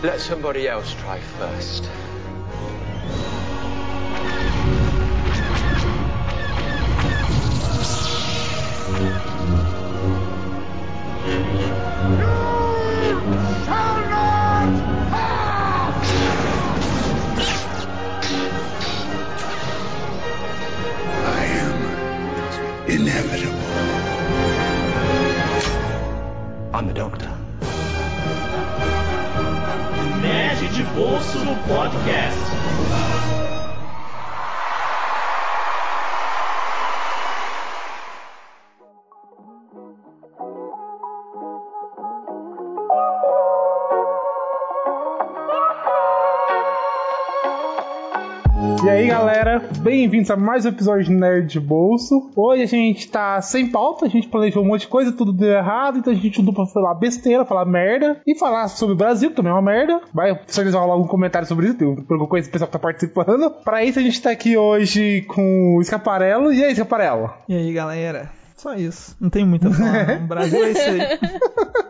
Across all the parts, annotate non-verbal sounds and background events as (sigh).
Let somebody else try first. I am inevitable. I'm the doctor. De Bolso Podcast. Bem-vindos a mais um episódio de Nerd de Bolso. Hoje a gente tá sem pauta, a gente planejou um monte de coisa, tudo deu errado, então a gente juntou pra falar besteira, falar merda e falar sobre o Brasil, que também é uma merda. Vai, se eles rolar algum comentário sobre isso, pelo eu conheço o pessoal que tá participando. Pra isso a gente tá aqui hoje com o Escaparelo. E aí, Escaparelo? E aí, galera? Só isso. Não tem muito a falar. O Brasil é isso aí. (laughs)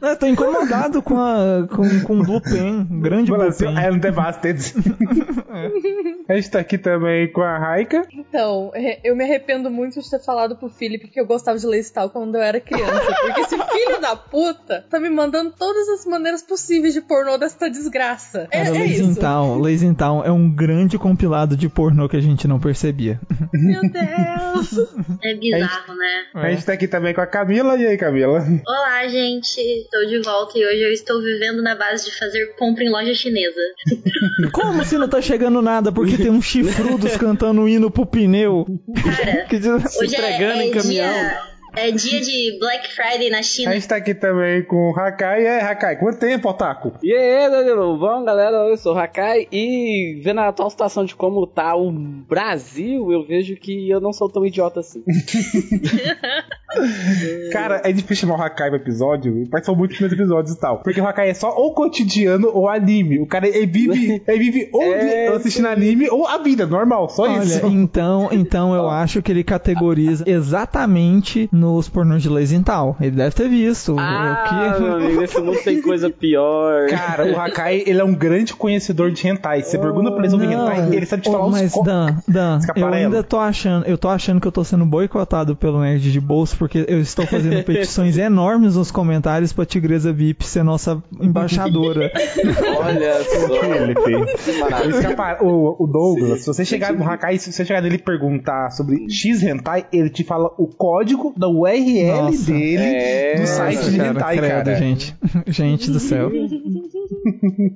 Não, eu tô incomodado com, a, com, com o Blue Pen. Grande Blue Pen. é um Devasted. (laughs) a gente tá aqui também com a Raika. Então, é, eu me arrependo muito de ter falado pro Felipe que eu gostava de ler Stal quando eu era criança. Porque esse filho da puta tá me mandando todas as maneiras possíveis de pornô desta desgraça. É, Cara, é Lazy isso. Town. Lazy Town é um grande compilado de pornô que a gente não percebia. Meu Deus. É bizarro, né? A gente tá aqui também com a Camila. E aí, Camila? Olá, gente. Estou de volta e hoje eu estou vivendo na base de fazer compra em loja chinesa. (laughs) Como se não tá chegando nada porque tem uns chifrudos cantando um hino pro pneu? Cara, (laughs) Que hoje é, entregando é em caminhão. dia... É dia de Black Friday na A China. gente tá aqui também com o Hakai. E aí, Hakai, quanto tempo, Otaku? E aí, Danilo, bom galera, eu sou o Hakai e vendo a atual situação de como tá o Brasil, eu vejo que eu não sou tão idiota assim. (laughs) Cara, é difícil chamar o Hakai no episódio. Ele participou muito dos meus episódios e tal. Porque o Hakai é só ou cotidiano ou anime. O cara ele vive, (laughs) ele vive ou É, assistindo anime ou a vida, normal, só Olha, isso. então, então eu (laughs) acho que ele categoriza exatamente nos pornôs de Town. Ele deve ter visto. Ah, o que... meu amigo, nesse mundo tem coisa pior. Cara, o Hakai, ele é um grande conhecedor de hentai. Você pergunta pra ele sobre hentai, ele sabe te falar os mas co- Dan, Dan, eu ainda tô achando, eu tô achando que eu tô sendo boicotado pelo Nerd de Bolso porque eu estou fazendo (laughs) petições enormes nos comentários pra Tigresa VIP ser nossa embaixadora. (laughs) Olha só. O- o Douglas, se você chegar no Hakai, se você chegar nele e perguntar sobre X Hentai, ele te fala o código da URL Nossa. dele É, do site de cara, Hentai, credo, cara. gente. (laughs) Gente do céu.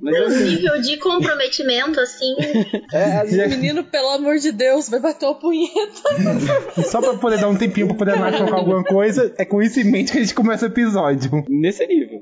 Mas O assim, nível de comprometimento, assim. é, vezes- Menino, pelo amor de Deus, vai bater uma punheta. (laughs) Só pra poder dar um tempinho pra poder colocar alguma coisa, é com isso em mente que a gente começa o episódio. nesse nível.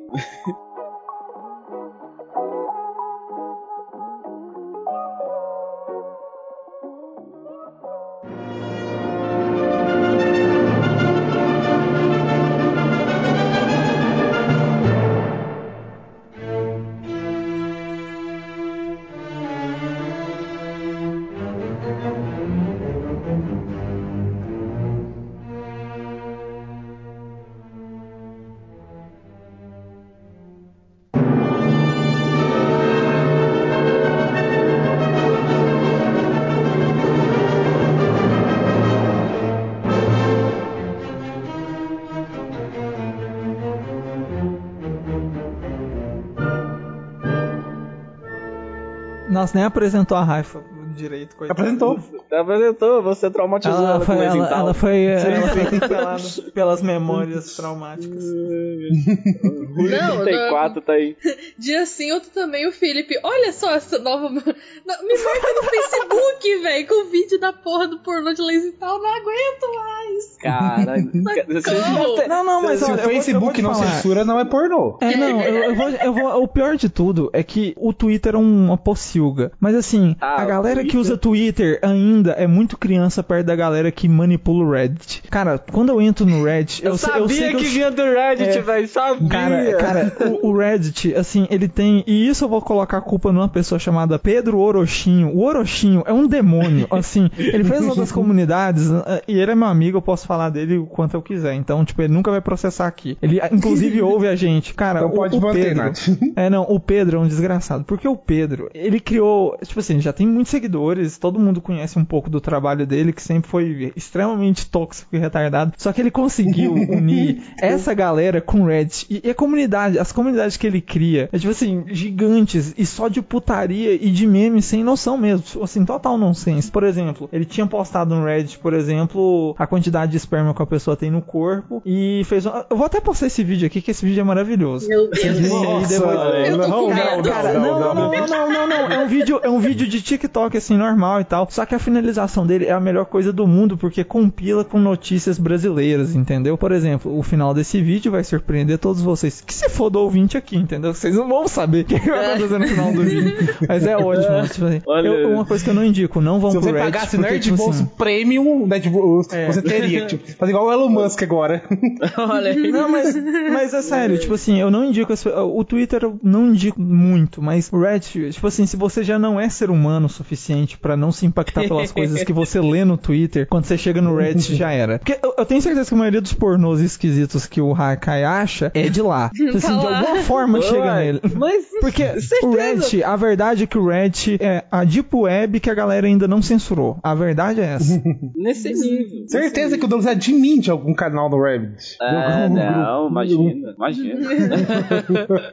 Nossa, nem apresentou a Raifa direito, coitado. Apresentou. Apresentou, você traumatizou ela, Ela com foi, Lazy ela, ela foi, ela foi atropelada pelas memórias traumáticas. Não, 34 tá aí. Dia sim, outro também, o Felipe. Olha só essa nova. (laughs) Me marca no Facebook, velho, com o vídeo da porra do pornô de lazy tal. Não aguento mais. Caralho. (laughs) Socorro. Não, não, mas Se olha, o Facebook não censura, não é pornô. É, não, eu, eu vou, eu vou. O pior de tudo é que o Twitter é uma pocilga. Mas assim, Ah, a galera que usa Twitter ainda é muito criança perto da galera que manipula o Reddit. Cara, quando eu entro no Reddit, eu, Eu, sei- eu sabia sei que, que, eu- vinha do Reddit, É, velho. sabia. Cara, cara o, o Reddit, assim, ele tem. E isso eu vou colocar a culpa numa pessoa chamada Pedro Orochinho. O Orochinho é um demônio, (laughs) assim. Ele fez uma das comunidades, eh, e ele é meu amigo, eu posso falar dele o quanto eu quiser. Então, tipo, ele nunca vai processar aqui. Ele, inclusive, (laughs) ouve a gente. Cara, Então o, pode o manter, Pedro. Nath. (laughs) É, não, o Pedro é um desgraçado. Porque o Pedro, ele criou. Tipo assim, já tem muitos seguidores, todo mundo conhece um pouco do trabalho dele, que sempre foi extremamente tóxico e retardado. Só que ele conseguiu (laughs) unir essa galera com o Reddit. E, e a comunidade, as comunidades que ele cria, é tipo assim, gigantes e só de putaria e de memes sem noção mesmo. Assim, total nonsense. Por exemplo, ele tinha postado no Reddit, por exemplo, a quantidade de esperma que a pessoa tem no corpo e fez. um- Eu vou até postar esse vídeo aqui, que esse vídeo é maravilhoso. Meu Deus. Nossa, depois- Eu não, não, não, não, não, não, não, não. É um vídeo, é um vídeo de TikTok assim normal e tal. Só que a finalização dele é a melhor coisa do mundo porque compila com notícias brasileiras, entendeu? Por exemplo, o final desse vídeo vai surpreender todos vocês. Que se for do ouvinte aqui, entendeu? Vocês não vão saber o que vai acontecer no final do vídeo. Mas é ótimo. Tipo, assim, Olha. eu- uma coisa que eu não indico, não vão Se pro você Reddit. pagasse porque, Nerd tipo Bolso assim, Premium, Nerd Bolso, É. você teria. Tipo, fazer igual o Elon Musk agora. (laughs) Olha aí. Não, mas, mas é sério, tipo assim, eu não indico. O Twitter eu não indico muito, mas o Reddit, tipo assim, se você já não é ser humano o suficiente pra não se impactar (laughs) pelas coisas que você lê no Twitter, quando você chega no Reddit (laughs) já era. Porque eu, eu tenho certeza que a maioria dos pornôs esquisitos que o Hakai acha é de lá. (laughs) Tipo assim, de alguma forma chega Ué, nele. Mas, (laughs) Porque o certeza. Reddit, a verdade é que o Reddit é a Deep Web que a galera ainda não censurou. A verdade é essa. Nesse nível. Certeza que o Douglas é admin de algum canal no Reddit. Ah, algum não, imagina, imagina.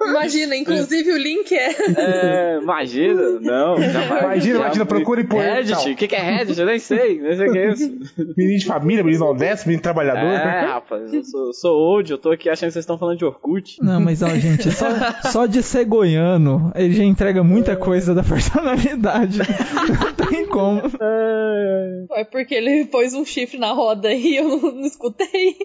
Imagina, inclusive o link é. É, imagina, não, jamais. Imagina, imagina, procure por Reddit, tal. o que, que é Reddit? Eu nem sei, nem sei o que é isso. (laughs) Menino de família, menino honesto, menino trabalhador. É, rapaz, eu sou, sou old, eu tô aqui achando que vocês estão falando de Orkut. Não, mas ó, gente, só, (laughs) só de ser goiano, ele já entrega muita coisa da personalidade. (laughs) Não tem como. É porque ele pôs um chifre na roda e eu não, não escutei.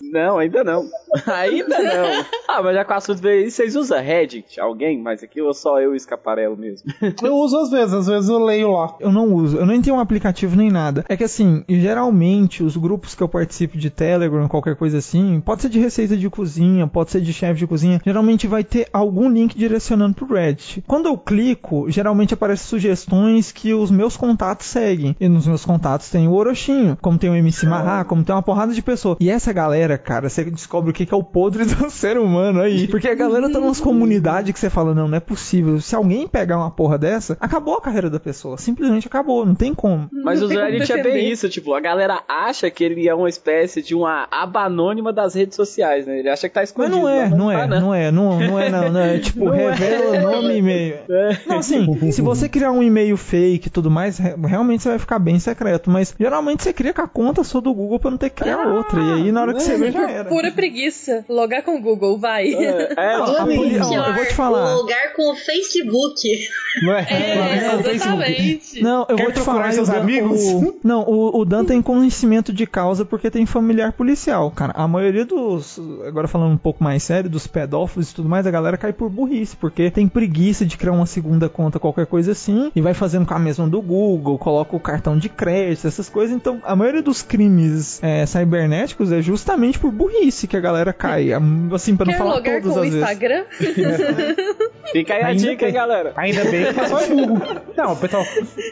Não, ainda não. Ainda não. Ah, mas já com o assunto veio vocês usam Reddit? Alguém mais aqui ou só eu e o Escaparelo mesmo? Eu uso às vezes, às vezes eu leio lá. Eu não uso, eu nem tenho um aplicativo nem nada. É que assim, geralmente os grupos que eu participo de Telegram, qualquer coisa assim, pode ser de receita de cozinha, pode ser de chefe de cozinha, geralmente vai ter algum link direcionando pro Reddit. Quando eu clico, geralmente aparecem sugestões que os meus contatos seguem. E nos meus contatos tem o Orochinho, como tem o MC Marra, como tem uma porrada de pessoas. E essa galera, cara, você descobre o que é o podre (laughs) do ser humano aí. Porque a galera tá numas comunidades que você fala, não, não é possível. Se alguém pegar uma porra dessa, acabou a carreira da pessoa. Simplesmente acabou, não tem como. Mas Não o Reddit é bem isso, tipo, a galera acha que ele é uma espécie de uma aba anônima das redes sociais, né? Ele acha que tá Mas escondido. não é, mas não é, tá, né? não é, não, não é, não, não é (laughs) tipo, Não é. revela nome e e-mail. (laughs) Não, assim, se você criar um e-mail fake e tudo mais, re- realmente você vai ficar bem secreto, mas geralmente você cria com a conta sua do Google pra não ter que criar outra, e aí na hora que você vê já era. Pura preguiça. Logar com o Google, vai. É, é, (laughs) Não, a eu vou te falar. O lugar com o Facebook. Não é? É, exatamente. Não, eu Quer vou te procurar seus o Dan- amigos? o- não, o, o Dan tem conhecimento de causa porque tem familiar policial. Cara, a maioria dos. Agora falando um pouco mais sério, dos pedófilos e tudo mais, a galera cai por burrice, porque tem preguiça de criar uma segunda conta, qualquer coisa assim, e vai fazendo com a mesma do Google, coloca o cartão de crédito, essas coisas. Então, a maioria dos crimes é, cibernéticos é justamente por burrice que a galera cai. Assim, pra não Quer falar logar todas com o as vezes. Instagram? (laughs) fica aí a dica, hein, galera. Ainda bem que (laughs) o é burro. Não, pessoal,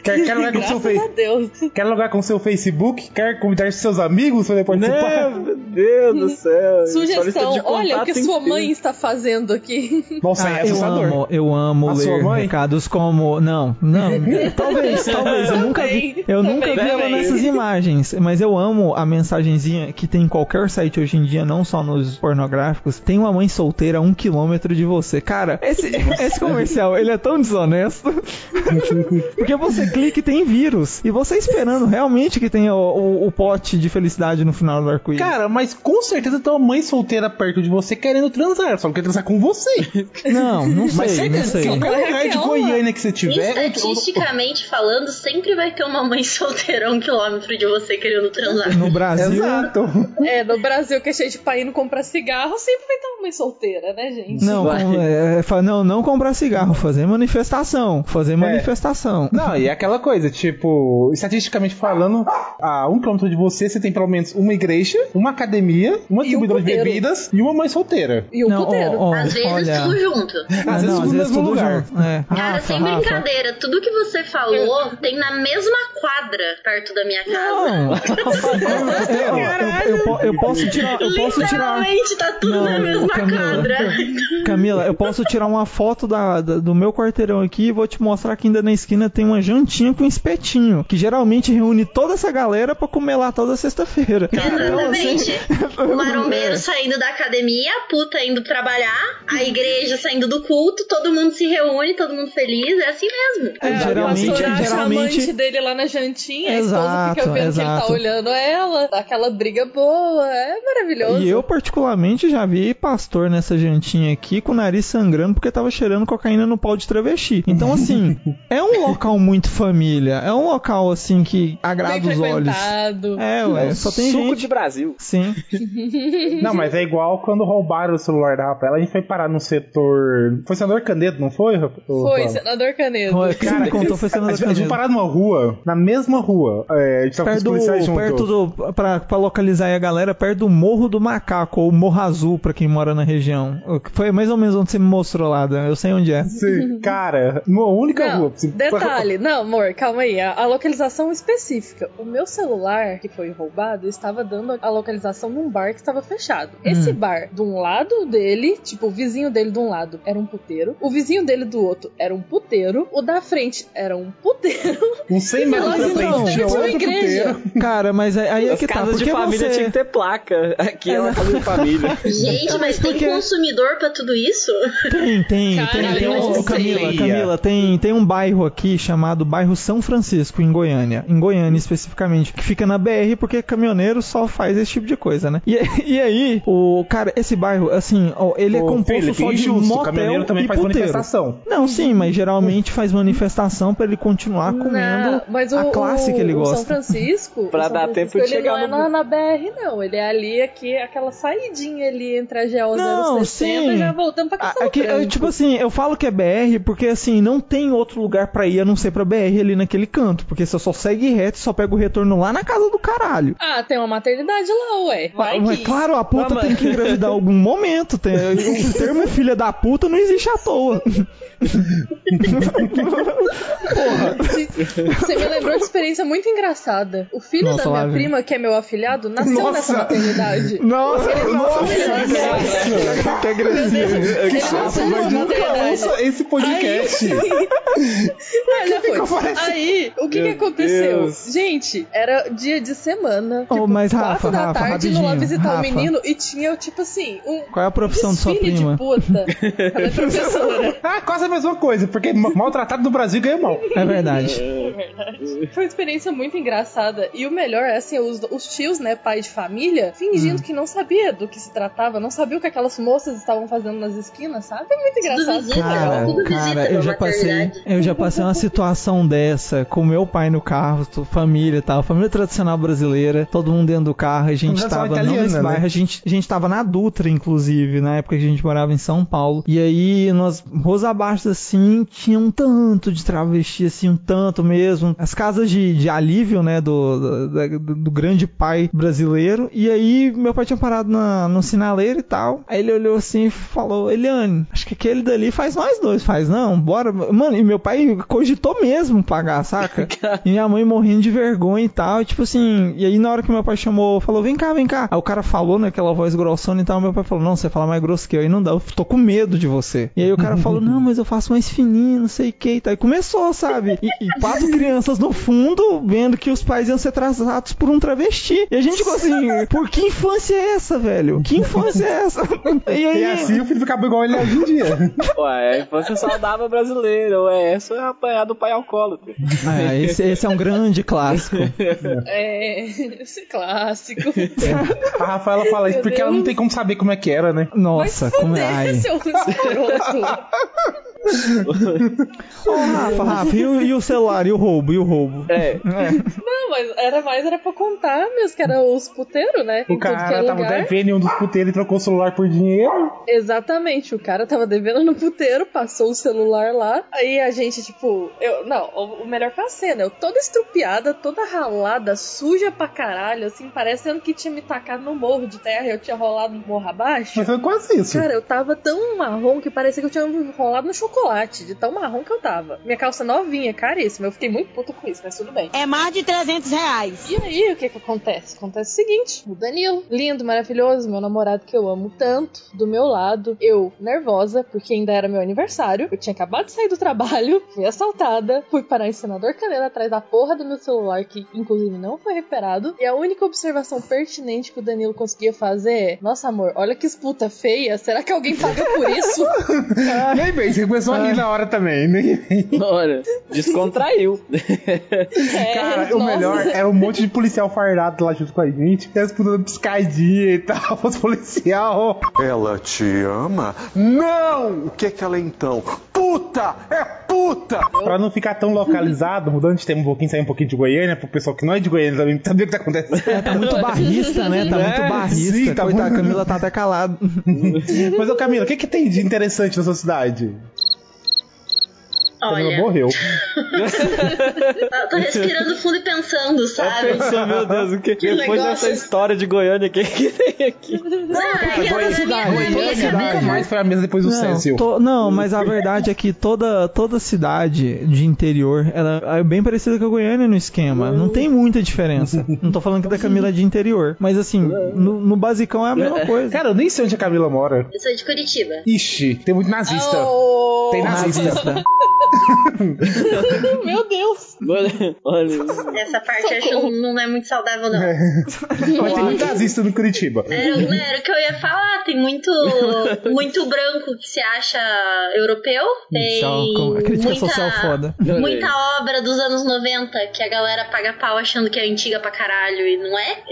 quer, quer logar com (laughs) seu Graças a Face, Deus. quer logar com seu Facebook, quer convidar seus amigos pra participar. Né, meu Deus do céu. (laughs) Lista Sugestão, de olha o que sua mãe está fazendo aqui. (laughs) Nossa, Ah, é eu amo, eu amo A ler recados como. Não, não. (laughs) talvez, talvez. Eu nunca vi, Também, eu nunca vi também. ela nessas imagens. Mas eu amo a mensagenzinha que tem em qualquer site hoje em dia, não só nos pornográficos. Tem uma mãe solteira a um quilômetro de você. Cara, esse, esse comercial, ele é tão desonesto. Porque você clica e tem vírus. E você esperando realmente que tenha o, o- o pote de felicidade no final do arco-íris. Cara, mas com certeza tem uma mãe solteira perto de você querendo transar, só quer transar com você. (laughs) Não, não sei, Mas não certeza, sei. qualquer lugar de. Goiânia que você tiver. Estatisticamente falando, sempre vai ter uma mãe (laughs) solteira a um quilômetro de você querendo transar. No Brasil, Exato. É, no Brasil, que é cheio de pai indo comprar cigarro, sempre vai ter uma mãe solteira, né, gente? Não, é, fa- não, não comprar cigarro, fazer manifestação. manifestação. Fazer manifestação. Não, e é aquela coisa, tipo, estatisticamente falando, a um quilômetro de você, você tem pelo menos uma igreja, uma academia, uma E um distribuidora de bebidas e uma mãe solteira. E o Não, puteiro. ó, ó, Às vezes olha, tudo junto. Ah, Às vezes não, tudo no mesmo tudo lugar. junto. É. Cara, Rafa, sem Rafa. brincadeira, tudo que você falou tem na mesma quadra perto da minha casa. Não. (laughs) eu, eu, eu, po- eu posso tirar. Eu posso tirar. Literalmente tá tudo Não, na mesma Camila. quadra. Camila, eu posso tirar uma foto da, da- do meu quarteirão aqui e vou te mostrar que ainda na esquina tem uma jantinha com espetinho, que geralmente reúne toda essa galera pra comer lá toda sexta-feira. Exatamente. Então, assim, O (laughs) marombeiro saindo da academia, a puta indo trabalhar, a igreja saindo do culto, todo mundo se reúne, todo mundo feliz, é assim mesmo. É, o geralmente, pastor acha a geralmente amante dele lá na jantinha, a Exato, esposa fica vendo que ele exato. tá olhando ela, dá aquela briga boa, é maravilhoso. E eu, particularmente, já vi pastor nessa jantinha aqui com o nariz sangrando porque tava cheirando cocaína no pau de travesti. Então, assim, (laughs) é um local muito família. É um local, assim, que agrada Bem os olhos. É, ué, só tem Suco gente. de Brasil. Sim. (laughs) Não, mas é igual quando roubaram o celular da Rafaela, a gente foi parar no setor. Foi senador Canedo, não foi? Foi, senador Canedo. Quem me contou foi A senador gente, a gente Canedo. parado numa rua, na mesma rua. É, a gente tava com os Perto do, policiais juntos. perto do. Pra, pra localizar aí a galera, perto do Morro do Macaco, ou Morro Azul, pra quem mora na região. Foi mais ou menos onde você me mostrou lá, Dan. Eu sei onde é. Sim, cara, numa única Não, rua. Você- detalhe, não, amor, calma aí. A, a localização específica. O meu celular, que foi roubado, estava dando a localização num bar que estava fechado. Esse bar, de um lado dele, tipo, o vizinho dele de um lado era um puteiro, o vizinho dele do outro era um puteiro, o da frente era um puteiro. (laughs) Uns 100 metros de frente frente tinha outro igreja. puteiro. Cara, mas aí é As que tá. casas de Porque família você... tinha que ter placa. Aqui é uma casa de família. (laughs) Gente, mas tem porque- consumidor pra tudo isso? Tem, tem, Cara, tem. tem eu um- Camila. Camila, tem, tem um bairro aqui chamado bairro São Francisco, em Goiânia. Em Goiânia, especificamente. Que fica na BR, porque caminhoneiro só faz esse tipo de coisa, né? E, (laughs) e aí, o cara, esse bairro, assim, ó, ele é Ô, composto Felipe, só de injusto, motel caminhoneiro também e faz puteiro. manifestação. Não, sim, mas geralmente faz manifestação pra ele continuar comendo Não, mas o, a classe o- que ele o gosta. São Francisco. Pra o São dar Francisco, tempo de ele chegar não é no- na, na BR, não. Ele é ali, aqui, aquela saidinha ali entre a GO Não, 060 sim. e já voltando pra Ah, Castelo aqui, Branco. é, tipo assim, eu falo que é BR porque assim, não tem outro lugar pra ir a não ser pra BR ali naquele canto. Porque você só segue reto e só pega o retorno lá na casa do caralho. Ah, tem uma maternidade lá, ué. Vai Mas que... claro, a puta Mamãe. tem que engravidar em algum momento. Tem, o termo (laughs) filha da puta não existe à toa. Você me lembrou de experiência muito engraçada. O filho Nossa, da minha lá prima, que é meu afilhado, nasceu Nossa. nessa maternidade. Nossa, nossa, que agressivo. Ele nasceu nessa Nunca maternidade. ouça esse podcast. Ah, já foi. Aí, o que que aconteceu? Deus. Gente, era dia de semana, Oh, tipo, mas, quatro Rafa, da Rafa, tarde, indo lá visitar Rafa. o menino e tinha, tipo assim, um Qual é a profissão de sua prima? de puta. (laughs) Ela é professora. Ah, quase a mesma coisa, porque ma- maltratado do Brasil ganha mal. É verdade. É verdade. Foi uma experiência muito engraçada. E o melhor é assim, os, os tios, né, pai de família, fingindo Hum. que não sabia do que se tratava, não sabia o que aquelas moças estavam fazendo nas esquinas, sabe? Foi muito Tudo engraçado. visita, Cara, tudo cara, eu já passei, eu já passei uma situação dessa com meu pai no carro, família e tal, família tradicional brasileira, todo mundo dentro do carro, a gente tava não italiana, nesse né? bairro, a gente, a gente tava na Dutra, inclusive, na época que a gente morava em São Paulo. E aí, nós, ruas abaixo assim, tinha um tanto de travesti, assim, um tanto mesmo. As casas de, de alívio, né, do, do, do- do grande pai brasileiro. E aí, meu pai tinha parado na, no sinaleiro e tal. Aí ele olhou assim e falou: Eliane, acho que aquele dali faz nós dois. Faz, não, bora. Mano, e meu pai cogitou mesmo pagar, saca? (laughs) e minha mãe morrendo de vergonha e tal. E, tipo assim, e aí na hora que meu pai chamou, falou: vem cá, vem cá. Aí o cara falou naquela voz grossona e tal. Meu pai falou: não, você fala mais grosso que eu. Aí não dá, eu tô com medo de você. E aí o cara (laughs) falou: não, mas eu faço mais fininho, não sei o que e tal. E começou, sabe? E, e quatro crianças no fundo vendo que os pais iam ser tratados por um travesti. E a gente ficou assim: por que infância é essa, velho? Que infância é essa? (laughs) E aí. E assim o filho acabou igual ele é hoje em dia. Ué, a infância saudável brasileira. Ué, essa é apanhar do pai alcoólatra. Ah, esse, esse é um grande clássico. É, esse clássico. A Rafaela fala isso porque ela não Deus. tem como saber como é que era, né? Nossa, como é. Ai. seu escroto. Ô, Rafa, Rafa, e o, e o celular, e o roubo, e o roubo? É. Não, mas era mais era pra contar mesmo, que era os puteiros, né? O Em que é cara tava lugar. devendo em um dos puteiros e trocou o celular por dinheiro. Exatamente, o cara tava devendo no puteiro, passou o celular lá, aí a gente, tipo, eu, não, o, o melhor foi a cena, eu toda estrupiada, toda ralada, suja pra caralho, assim, parecendo que tinha me tacado no morro de terra e eu tinha rolado no morro abaixo. Mas foi quase isso. Cara, eu tava tão marrom que parecia que eu tinha rolado no chocolate, de tão marrom que eu tava. Minha calça novinha, caríssima, eu fiquei muito puta com isso, mas tudo bem. É mais de 300 reais. E aí, o que que acontece? Acontece o seguinte: o Danilo, lindo, maravilhoso, meu namorado que eu amo tanto, do meu lado, eu nervosa, porque ainda era meu aniversário, eu tinha acabado de sair do trabalho, (laughs) fui assaltada, fui parar em Senador Canela atrás da porra do meu celular, que inclusive não foi recuperado, e a única observação pertinente que o Danilo conseguia fazer é: Nossa, amor, olha que puta feia, será que alguém paga por isso? (laughs) (laughs) Nem bem, você começou a rir na hora também. Bem. Olha, descontraiu. É, Cara, o nossa. melhor era um monte de policial fardado lá junto com a gente. E as putas dando piscadinha e tal, (laughs) os policial. Ela te ama? Não! O que é que ela é então? Puta! É puta! Pra não ficar tão localizado, mudando de tema um pouquinho, sair um pouquinho de Goiânia, pro pessoal que não é de Goiânia também saber o que tá acontecendo. É, tá muito (laughs) barrista, né? Tá muito É, barrista. sim, tá Coitada, muito- a Camila tá até calada. (laughs) Mas, ô Camila, o que, que tem de interessante na sua cidade? Camila Olha, morreu. (laughs) eu tô respirando fundo e pensando, sabe? Pensou, meu Deus, o que, Que depois negócio. dessa história de Goiânia, o que, que tem aqui? Não, é na cidade, Nunca mais foi a mesa depois do to- não, mas a verdade é que toda, toda cidade de interior ela é bem parecida com a Goiânia no esquema. Não tem muita diferença. Não tô falando que da Camila é de interior. Mas assim, no, no basicão é a mesma coisa. Cara, eu nem sei onde a Camila mora. Eu sou de Curitiba. Ixi, tem muito nazista. Oh, Tem nazista. Nazista. (laughs) (laughs) (laughs) Meu Deus! Olha, olha. Essa parte eu acho não é muito saudável, não. Mas tem muito nazista no Curitiba. Era, não era o que eu ia falar, tem muito, muito branco que se acha europeu. Tem com- a crítica muita, social foda. muita obra dos anos 90 que a galera paga pau achando que é antiga pra caralho e não é.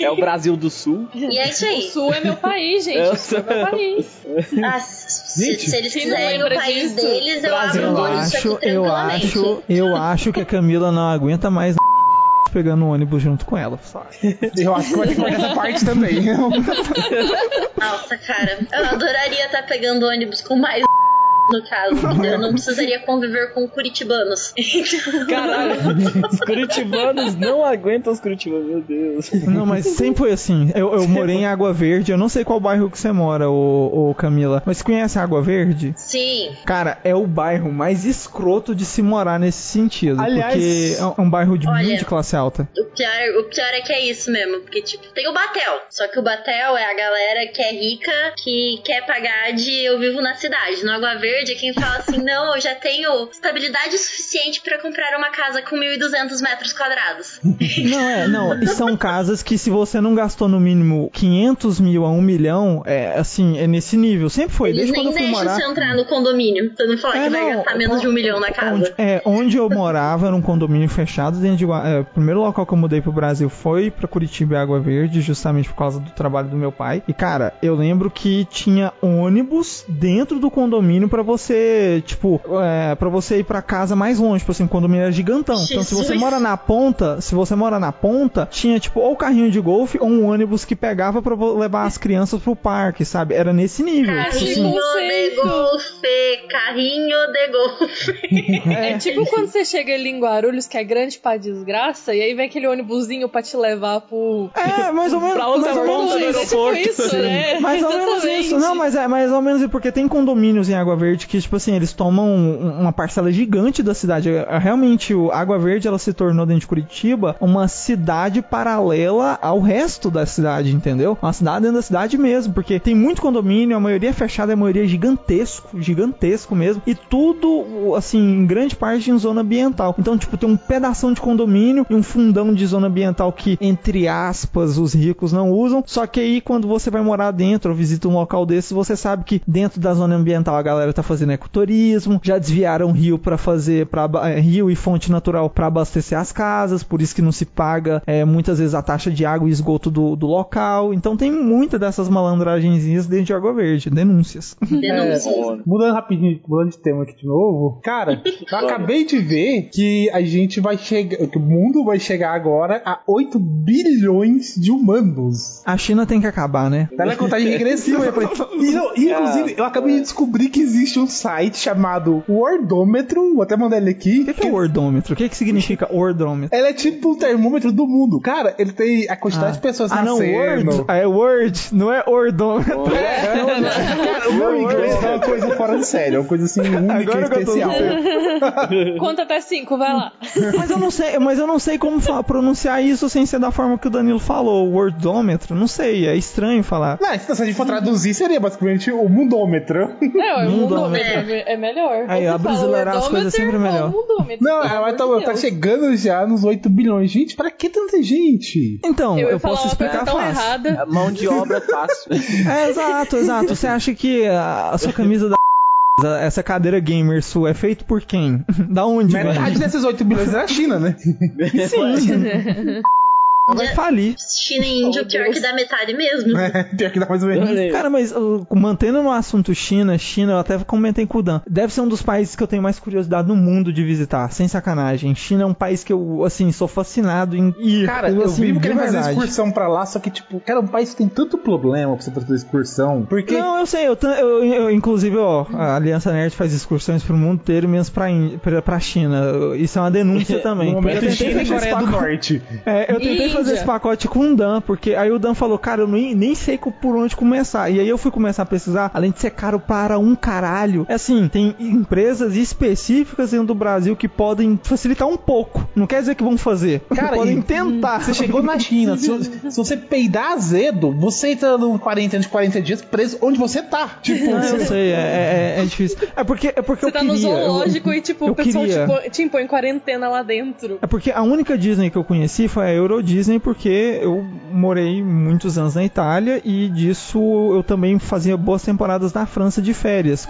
É o Brasil do Sul. E é isso O aí. Sul é meu país, gente. Eu O Sul é meu país. Ah, se, Gente, se eles quiserem o país disso? deles, eu Brasil, abro aqui acho, eu acho, eu acho que a Camila não aguenta mais (laughs) pegando o ônibus junto com ela. Só. Eu acho que vai ter que essa parte também. Nossa, cara, eu adoraria estar pegando ônibus com mais no caso, eu não precisaria conviver com curitibanos. (laughs) Caralho, os curitibanos não aguentam os curitibanos, meu Deus. Não, mas sempre foi assim. Eu, eu morei em Água Verde. Eu não sei qual bairro que você mora, ô, ô Camila. Mas você conhece Água Verde? Sim, Cara, é o bairro mais escroto de se morar nesse sentido. Aliás- porque é um bairro de Olha- muito classe alta. o pior, o pior é que é isso mesmo, porque tipo, tem o Batel, só que o Batel é a galera que é rica, que quer pagar de eu vivo na cidade. No Água Verde é quem fala assim, não, eu já tenho estabilidade suficiente pra comprar uma casa com 1.200 metros quadrados. (laughs) Não, é, não. E são casas que se você não gastou no mínimo 500 mil a 1 milhão, é assim, é nesse nível. Sempre foi. Eles Desde quando nem eu fui deixam morar. você entrar no condomínio, pra não falar É, que vai não, gastar menos de um milhão na casa. Onde, é, onde eu morava era um condomínio fechado dentro de é, o primeiro local que eu mudei pro Brasil foi pra Curitiba e Água Verde, justamente por causa do trabalho do meu pai. E cara, eu lembro que tinha ônibus dentro do condomínio pra você, tipo, é, para você ir pra casa mais longe, tipo assim, o condomínio era gigantão. Então se você Jesus. mora na ponta, se você mora na ponta, tinha tipo ou carrinho de golfe ou um ônibus que pegava pra vo- levar as crianças pro parque, sabe? Era nesse nível. Tipo Carrinho assim, de golfe, carrinho de golfe. (laughs) É tipo quando você chega ali em Guarulhos, que é grande pra desgraça, e aí vem aquele ônibusinho pra te levar pro. É, mais ou menos. Pra outra mais ou menos ponta do É isso. tipo aeroporto. isso, né? Mais ou menos isso. Não, mas é mais ou menos isso, porque tem condomínios em Água Verde que, tipo assim, eles tomam um- uma parcela gigante da cidade. É, Realmente, o Água Verde, ela se tornou dentro de Curitiba uma cidade paralela ao resto da cidade, entendeu? Uma cidade dentro da cidade mesmo, porque tem muito condomínio, a maioria é fechada, a maioria é gigantesco, gigantesco mesmo, e tudo, assim, em grande parte em zona ambiental. Então, tipo, tem um pedação de condomínio e um fundão de zona ambiental que, entre aspas, os ricos não usam. Só que aí, quando você vai morar dentro ou visita um local desse, você sabe que dentro da zona ambiental a galera tá fazendo ecoturismo, já desviaram rio para fazer para rio e fonte natural para abastecer as casas, por isso que não se paga é, muitas vezes a taxa de água e esgoto do, do local. Então tem muita dessas malandragenzinhas dentro de Água Verde, denúncias. (laughs) Denúncias. Não, Mudando rapidinho, mudando de tema aqui de novo. Cara, (laughs) eu acabei de ver que a gente vai chegar. Que o mundo vai chegar agora a 8 bilhões de humanos. A China tem que acabar, né? Tá na contagem regressiva. (laughs) E, inclusive, eu acabei de descobrir que existe um site chamado Wordômetro. Vou até mandar ele aqui. O que, que é wordômetro? O que, que significa wordômetro? Ele é tipo um termômetro do mundo. Cara, ele tem a quantidade de pessoas Ah, não, nascendo. word. Ah, é word, não é ordômetro. (laughs) Cara, o meu inglês é uma coisa fora de série. É uma coisa assim única Agora e que eu tô especial. (laughs) Conta até cinco, vai lá. Mas eu não sei, mas eu não sei como fa- pronunciar isso sem ser da forma que o Danilo falou, wordômetro. Não sei, é estranho falar. Não, se a gente for traduzir, seria basicamente o mundômetro. Não, é o Mundômetro. Mundômetro. É, é melhor. Aí, a brasileirar as coisas sempre é melhor. Não, é, amor mas tá, tá chegando já nos 8 bilhões. Gente, pra que tanta gente? Então, Eu eu, posso explicar fácil. errada. Mão de obra fácil. (laughs) É, exato, exato. Você acha que a, a sua camisa da essa cadeira gamer sua é feita por quem? (laughs) Da onde? Metade velho? desses 8 bilhões é da China, né? (laughs) Sim. Vai falir. China e Índia, Oh, pior Deus. que dá metade mesmo. (laughs) É, Pior que dá mais ou menos. Cara, mas uh, mantendo no assunto China, China, eu até comentei com o Dan. Deve ser um dos países que eu tenho mais curiosidade no mundo de visitar, sem sacanagem. China é um país que eu, assim, sou fascinado em ir. Cara, eu assim, vivo de querendo fazer excursão pra lá, só que, tipo, cara, um país que tem tanto problema pra você fazer excursão. Porque. Não, eu sei, eu, eu- eu- inclusive, ó, a Aliança Nerd faz excursões pro mundo inteiro, menos pra, In- pra, pra China. Isso é uma denúncia (laughs) também. no momento, eu tentei China e fazer Coreia do Norte. (laughs) É, eu tentei Índia. Fazer esse pacote com o Dan, porque aí o Dan falou, cara, eu nem, nem sei por onde começar. E aí eu fui começar a pesquisar, além de ser caro para um caralho. É assim, tem empresas específicas dentro do Brasil que podem facilitar um pouco. Não quer dizer que vão fazer. (laughs) Cara, podem e- tentar. Você chegou na China, se, (laughs) se você peidar azedo, você entra no quarentena de 40 dias preso onde você tá. Tipo, Ah, eu você- sei, é, é- é difícil. É porque, é porque Você eu tá no queria. eu- zoológico e, tipo, eu o pessoal te, te impõe quarentena lá dentro. É porque a única Disney que eu conheci foi a Euro Disney, porque eu morei muitos anos na Itália e disso eu também fazia boas temporadas na França de férias.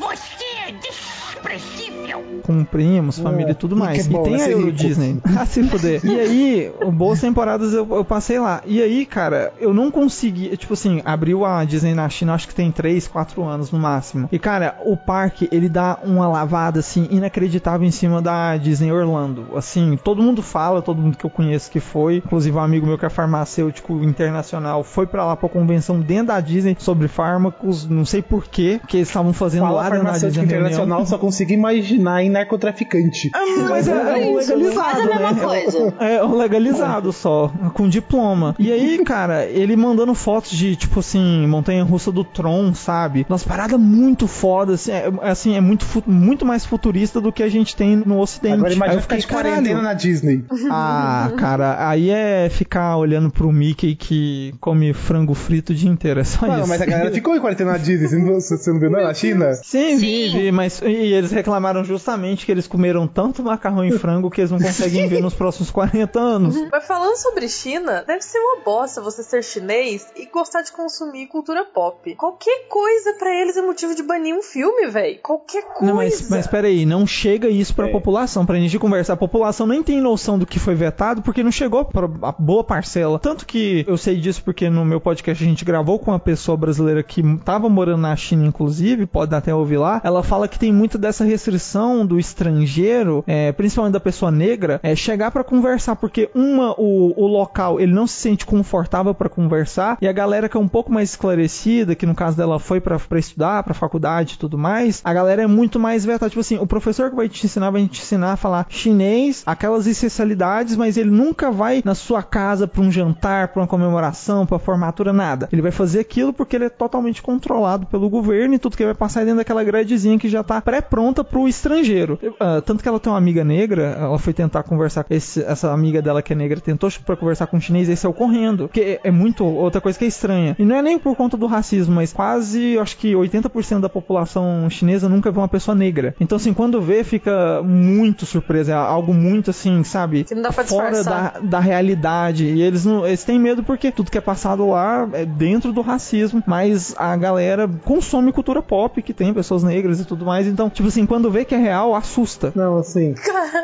Com primos, família e tudo mais. bom, e tem a Euro. Disney. (laughs) Ah, se fuder. E aí, boas temporadas eu, eu passei lá. E aí, cara, eu não consegui. Tipo assim, abriu a Disney na China, acho que tem 3, 4 anos no máximo. E, cara, o parque, ele dá uma lavada, assim, inacreditável em cima da Disney Orlando. Assim, todo mundo fala, todo mundo que eu conheço que foi. Inclusive, um amigo meu que é farmacêutico internacional foi pra lá pra convenção dentro da Disney sobre fármacos. Não sei porquê, que eles estavam fazendo Fala lá dentro da Disney. internacional, só consigo imaginar em narcotraficante. Ah, Mas é, é o legalizado, Quase a mesma né? coisa. É o legalizado só, com diploma. E aí, (laughs) cara, ele mandando fotos de, tipo assim, montanha russa do Tron, sabe? Umas paradas muito fodas, assim, é, é, assim, é muito, muito mais futurista do que a gente tem no ocidente. Agora Aí imagina eu ficar de quarentena na Disney. (laughs) Ah, cara, aí é ficar olhando pro Mickey que come frango frito o dia inteiro, é só Não, isso. mas a galera ficou em quarentena na Disney. Você não, você não viu não, na China? Sim, vi, vi, mas e eles reclamaram justamente que eles comeram tanto macarrão e frango que eles não conseguem ver nos próximos 40 anos. (laughs) Mas falando sobre China, deve ser uma bosta você ser chinês e gostar de consumir cultura pop. Qualquer coisa pra eles é motivo de banir um filme, velho. Qualquer coisa. Não, mas, mas peraí, não chega isso pra população, pra gente conversar. A população nem tem noção do que foi vetado porque não chegou pra a boa parcela. Tanto que eu sei disso porque no meu podcast a gente gravou com uma pessoa brasileira que tava morando na China, inclusive, pode até ouvir lá. Ela fala que tem muita dessa restrição do estrangeiro, é, principalmente da pessoa negra, é chegar pra conversar, porque uma, o, o local, ele não se sente confortável pra conversar, e a galera que é um pouco mais esclarecida, que no caso dela foi pra estudar, pra faculdade e tudo mais, a galera é muito mais vetada. Tipo assim, o professor que vai te ensinar, vai te ensinar a falar chinês, aquelas especialidades, mas ele nunca vai na sua casa pra um jantar, pra uma comemoração, pra formatura, nada. Ele vai fazer aquilo porque ele é totalmente controlado pelo governo e tudo que vai passar dentro daquela gradezinha que já tá pré-pronta pro estrangeiro. Eu, ah, tanto que ela tem uma amiga negra, ela foi tentar conversar com esse- essa amiga dela que é negra, tentou pra conversar com um chinês e saiu correndo. Porque é, é muito outra coisa que é estranha. E não é nem por conta do racismo, mas quase, acho que 80% da população chinesa nunca viu uma pessoa negra. Então, assim, quando vê, fica muito surpresa. É algo muito assim, sabe? Que não dá pra fora disfarçar. da, da realidade. E eles não, eles têm medo porque tudo que é passado lá é dentro do racismo, mas a galera consome cultura pop, que tem pessoas negras e tudo mais. Então, tipo assim, quando vê que é real, assusta. Não, assim.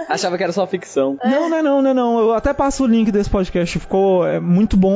Achava que era só ficção. Não, não é não, não é não. Eu até passo o link desse podcast. Ficou é, muito bom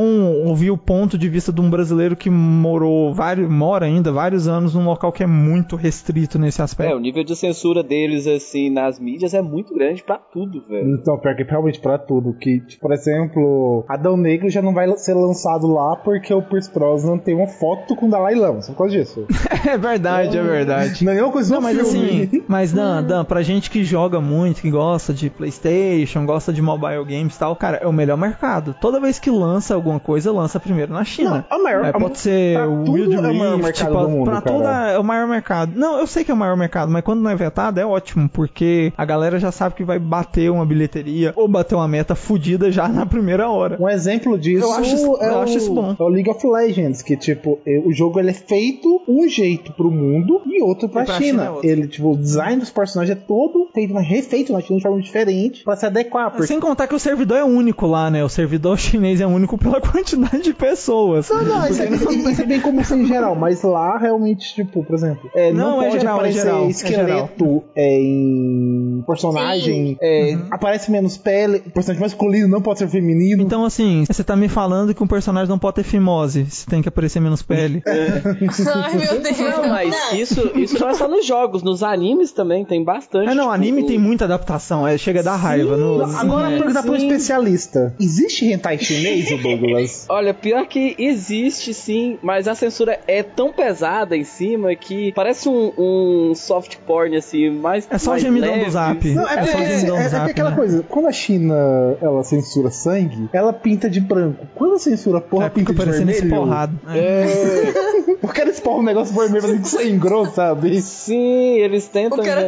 ouvir o ponto de vista de um brasileiro que morou vários, mora ainda vários anos num local que é muito restrito nesse É, aspecto. o nível de censura deles, assim, nas mídias é muito grande pra tudo, velho. Então, pior que realmente pra tudo. Que, tipo, por exemplo, Adão Negro já não vai ser lançado lá porque o Pierce Brosnan tem uma foto com o Dalai Lama. Só por causa disso. (laughs) É verdade, é verdade. Não é nenhuma coisa Não, mas filme. assim, mas Dan, Dan, pra gente que joga muito, que gosta de Playstation, gosta de mobile games e tal, cara, é o melhor mercado. Toda vez que lança alguma coisa, lança primeiro na China. Não, a maior- É, pode ser pra o Wild é Rift, mercado pra, do mundo, pra tudo é o maior mercado. Não, eu sei que é o maior mercado, mas quando não é vetado é ótimo, porque a galera já sabe que vai bater uma bilheteria ou bater uma meta fodida já na primeira hora. Um exemplo disso Eu acho isso- é, eu o, acho isso bom. é o League of Legends, que tipo, é- o jogo ele é feito um jeito pro mundo e outro pra, E pra China. China é outro. ele, tipo, o design dos personagens é todo feito, mas refeito na China de forma diferente pra se adequar. Porque... Sem contar que o servidor é único lá, né? O servidor (laughs) chinês é único pela (laughs) quantidade de pessoas. Não, não, isso é, isso é bem comum em geral, mas lá realmente, tipo, por exemplo, é, não, Não, é pode geral, é aparecer geral, é esqueleto é, em personagem, é, aparece menos pele, personagem masculino não pode ser feminino. Então, assim, você tá me falando que um personagem não pode ter fimose, se tem que aparecer menos pele. (laughs) Ai, meu Deus. Não, mas Não. isso, isso não é só nos jogos, nos animes também tem bastante. Ah, não, tipo, anime o- tem muita adaptação, é, chega a dar raiva. No, Agora Sim, perguntar pra um sim. especialista: existe hentai chinês, Douglas? (laughs) Olha, pior que existe sim, mas a censura é tão pesada em cima que parece um, um soft porn, assim, mais. É só o mais gemidão leve. do zap. Não, é, É porque- só o gemidão é- do é zap, aquela né? coisa, quando a China ela censura sangue, ela pinta de branco. Quando a censura porra É, pinta de vermelho. esporrado. É. (laughs) Porque eles porra um negócio vermelho assim, sangue grosso, sabe? Sim, eles tentam. O cara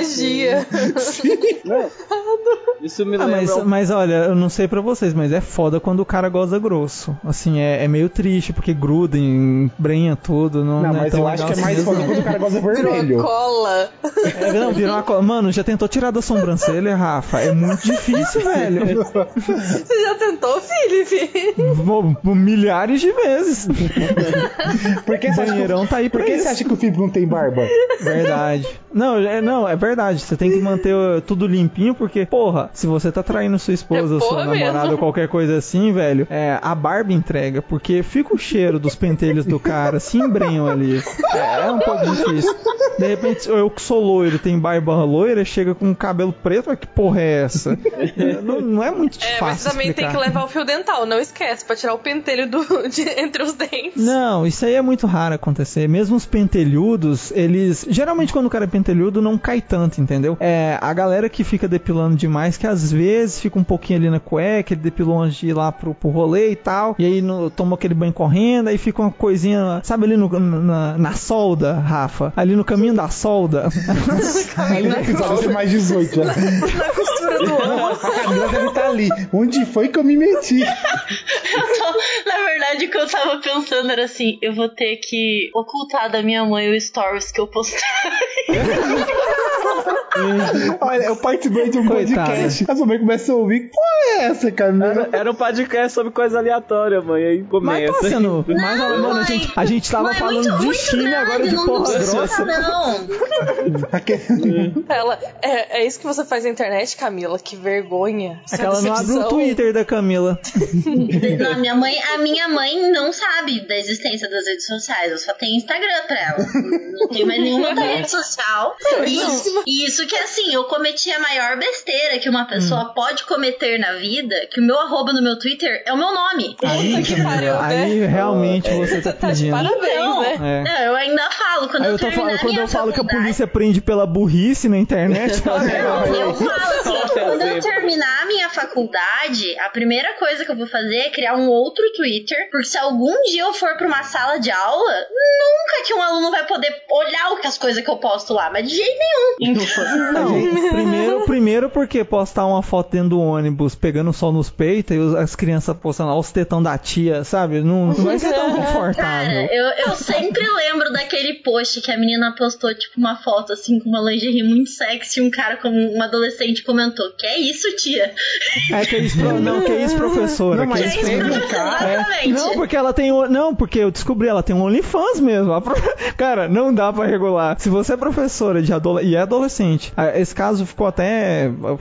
isso. (laughs) Não. Isso me Ah, lembra. mas, um- mas olha, eu não sei pra vocês, mas é foda quando o cara goza grosso. Assim, é, é meio triste, porque gruda, embrenha tudo. Não, Não, não é mas tão eu acho que é assim mais mesmo, foda quando o cara gosta vermelho. Cola. É, não, virou uma co... Mano, já tentou tirar da sobrancelha, Rafa? É muito difícil, (laughs) velho. Você já tentou, Felipe? Milhares de vezes. Por que O você acha que, banheirão tá aí por que isso. você acha que o Felipe não tem barba? Verdade. Não, é, não, é verdade. Você tem que manter uh, tudo limpinho, porque, porra, se você tá traindo sua esposa, É sua namorada mesmo. ou qualquer coisa assim, velho, é, a barba entrega, porque fica o cheiro dos pentelhos do cara, se embrenham ali. É, é um pouco difícil. De repente, eu que sou loiro, tem barba loira, chega com cabelo preto, mas que porra é essa? É, Não, não é muito É, fácil mas também tem explicar. que levar o fio dental, não esquece, pra tirar o pentelho do, (laughs) de- entre os dentes. Não, isso aí é muito raro acontecer. Mesmo os pentelhudos, eles. Geralmente, quando o cara é pentelhudo, não cai tanto, entendeu? É a galera que fica depilando demais, que às vezes fica um pouquinho ali na cueca, ele depilou antes de ir lá pro, pro rolê e tal. E aí no, tomou aquele banho correndo, aí fica uma coisinha, sabe ali no, na, na solda, Rafa? Ali no caminho da solda. Ali no episódio tem mais 18 já. Na costura do ombro. A Camila deve estar ali. Onde foi que eu me meti? Eu (laughs) tô- na verdade, o que eu tava pensando era assim: eu vou ter que ocultar da minha mãe o stories que eu postei. (laughs) (laughs) Olha, é o parte 2 de um Coitada. podcast. A sua mãe começa a ouvir. Porra é essa, Camila? Era, era um podcast sobre coisa aleatória, mãe. Aí Mas começa. tá sendo. Mas, Não, mano, a mãe. gente, a gente tava Mãe, falando muito- de muito China e agora de porra grossa. Não. (laughs) Ela, é, é isso que você faz na internet, Camila? Que vergonha. É que ela não abre o. Twitter da Camila. Não, a minha mãe, a minha mãe não sabe da existência das redes sociais. Eu só tenho Instagram pra ela. Não tenho mais nenhuma rede social. E isso, e isso que assim, eu cometi a maior besteira que uma pessoa pode cometer na vida, que o meu arroba no meu Twitter é o meu nome. Aí, que pariu, aí né? realmente você tá Tá de pedindo. parabéns, Não, né? É. não, eu ainda falo quando Aí eu, eu falando, quando eu falo que a polícia prende pela burrice na internet, (laughs) Não, eu falo assim, Olha quando eu exemplo. terminar a minha faculdade, a primeira coisa que eu vou fazer é criar um outro Twitter, porque se algum dia eu for pra uma sala de aula, nunca que um aluno vai poder olhar o que as coisas que eu posto lá, mas de jeito nenhum. Então, Não, primeiro, primeiro porque postar uma foto dentro do ônibus pegando sol nos peitos e as crianças postando lá os tetão da tia, sabe? Não, não vai ser tão (laughs) Cara, confortável. eu, eu sempre lembro daquele post que a menina postou, tipo, uma foto assim, com uma lingerie muito sexy, um cara como um adolescente comentou, que é isso, tia? É que é isso, não, que é isso, professora. Não, mas que é Que é isso, isso, professor? É, Exatamente. não, porque ela tem. Não, porque eu descobri, ela tem um OnlyFans mesmo. (laughs) Cara, não dá pra regular. Se você é professora de adole... e é adolescente, esse caso ficou até.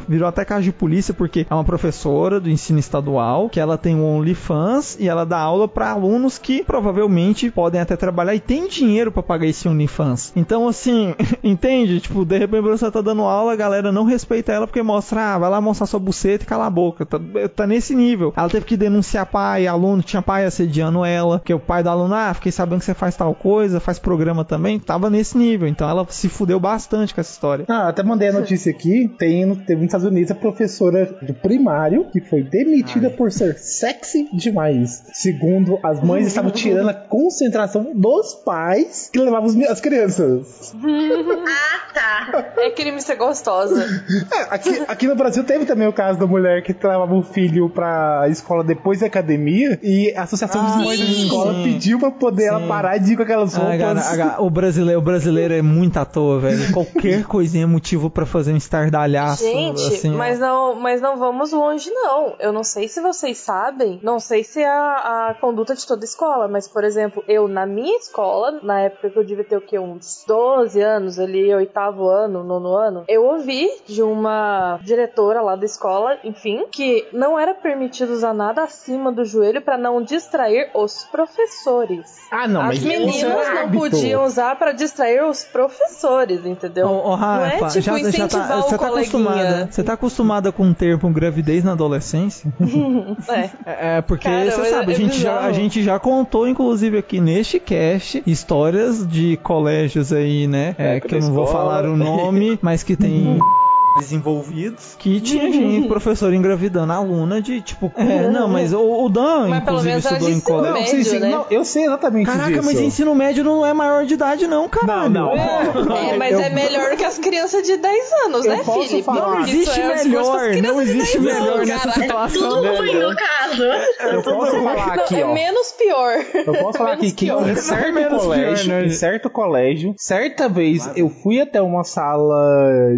Virou até caso de polícia, porque é uma professora do ensino estadual, que ela tem um OnlyFans e ela dá aula pra alunos que provavelmente podem até trabalhar e tem dinheiro pra pagar esse OnlyFans. Então, assim, (laughs) entende? Tipo, de repente você tá dando aula, a galera não respeita ela porque mostra, ah, vai lá mostrar sua buceta e cala a boca. Tá, tá nesse nível. Ela teve que denunciar pai, aluno, tinha pai assediando ela, que o pai do aluno, ah, fiquei sabendo que você faz tal coisa, faz programa também, tava nesse nível. Então ela se fudeu bastante com essa história. Ah, até mandei a notícia aqui. Tem, no- teve nos Estados Unidos a professora do primário que foi demitida por ser sexy demais. Segundo as mães, estavam tirando a concentração dos pais que levavam as crianças. (laughs) Ah, tá. É crime ser gostosa. É, aqui, aqui no Brasil teve também o caso da mulher que levava o filho pra escola depois da academia e a Associação dos Mães da sim, escola sim. pediu pra poder ela parar de ir com aquelas Ah, roupas. cara, a ga- o, brasileiro, o brasileiro é muito à toa, velho. Qualquer (laughs) coisinha é motivo pra fazer um Gente, assim, mas não, mas não vamos longe, não. Eu não sei se vocês sabem, não sei se é a, a conduta de toda escola, mas, por exemplo, eu na minha escola, na época que eu devia ter o quê? Uns 12 anos, ali, oitavo ano, nono ano, eu ouvi de uma diretora lá da escola, enfim, que não era permitido usar nada acima do joelho pra não distrair os professores. Ah, não, As mas isso meninas é não podiam usar pra distrair os professores, entendeu? Ô, ô, não é Rafa, tipo já, já incentivar tá, o tá coleguinha. Acostumada, você tá acostumada com o termo gravidez na adolescência? É. (laughs) É, é, porque Cara, você sabe, a é gente, já, a gente já contou, inclusive, aqui neste cast, histórias de colégios aí, né? É, Época que eu não vou escola. falar o nome, mas que (laughs) tem desenvolvidos que tinha gente, professor engravidando a aluna de tipo. É, não, mas o, o Dan, Mas inclusive, era estudou em ensino colégio. Não, sim, médio, sim, né? não, eu sei exatamente Caraca, disso. mas ensino médio não é maior de idade, não, caralho. Não, não. É, (laughs) mas Eu- é melhor que as crianças de 10 anos, né, Felipe? Não Isso existe é melhor, não existe 10 anos, melhor nessa cara. situação. Tudo ruim no caso. Eu posso falar (laughs) aqui, É ó. menos pior. Eu posso falar aqui que em certo Menos colégio, pior, né? em certo colégio, certa vez eu fui até uma sala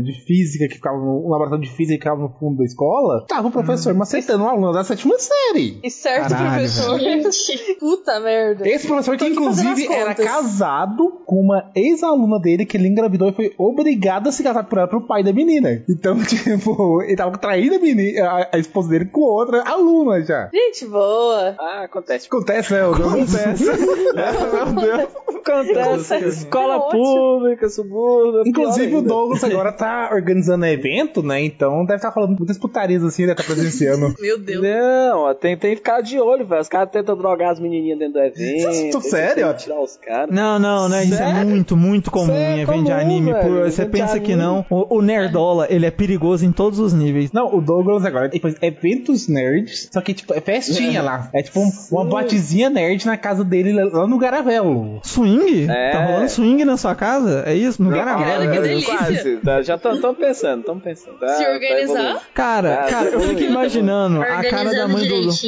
de física que ficava no um laboratório de física que ficava no fundo da escola. Tava o professor Hum. macetando um aluno da sétima série. E certo, Caralho, professor. Gente. Puta merda. Esse professor que inclusive era casado com uma ex-aluna dele que ele engravidou e foi obrigado a se casar por ela pro pai da menina. Então, (laughs) tipo, ele tava traindo a, menina, a, a esposa dele com outra aluna já. Gente boa. Ah, acontece. Acontece, né? Acontece. (laughs) Meu Deus. Acontece. Escola pública, subúrbio. Inclusive o. Douglas agora tá organizando evento, né? Então deve estar falando muitas putarias assim, deve estar presenciando. (laughs) Meu Deus. Não, tem, tem que ficar de olho, velho. Os caras tentam drogar as menininhas dentro do evento. Tô tentam sério? Tirar os caras. Não, não, né? Isso é muito, muito comum é em evento de comum, anime. velho. Por- Você de pensa que anime. não. O, o Nerdola, ele é perigoso em todos os níveis. Não, o Douglas agora ele faz eventos nerds, só que tipo, é festinha lá. É tipo um- uma botezinha nerd na casa dele lá no Garavelo. Swing? É. Tá rolando swing na sua casa? É isso? No Cara, Garavelo? que delícia. Quase. tá, Já estão pensando, estão pensando. Tá, Se tá organizar. evoluindo. Cara, Ah, cara, eu tá fico imaginando a cara da mãe do gente-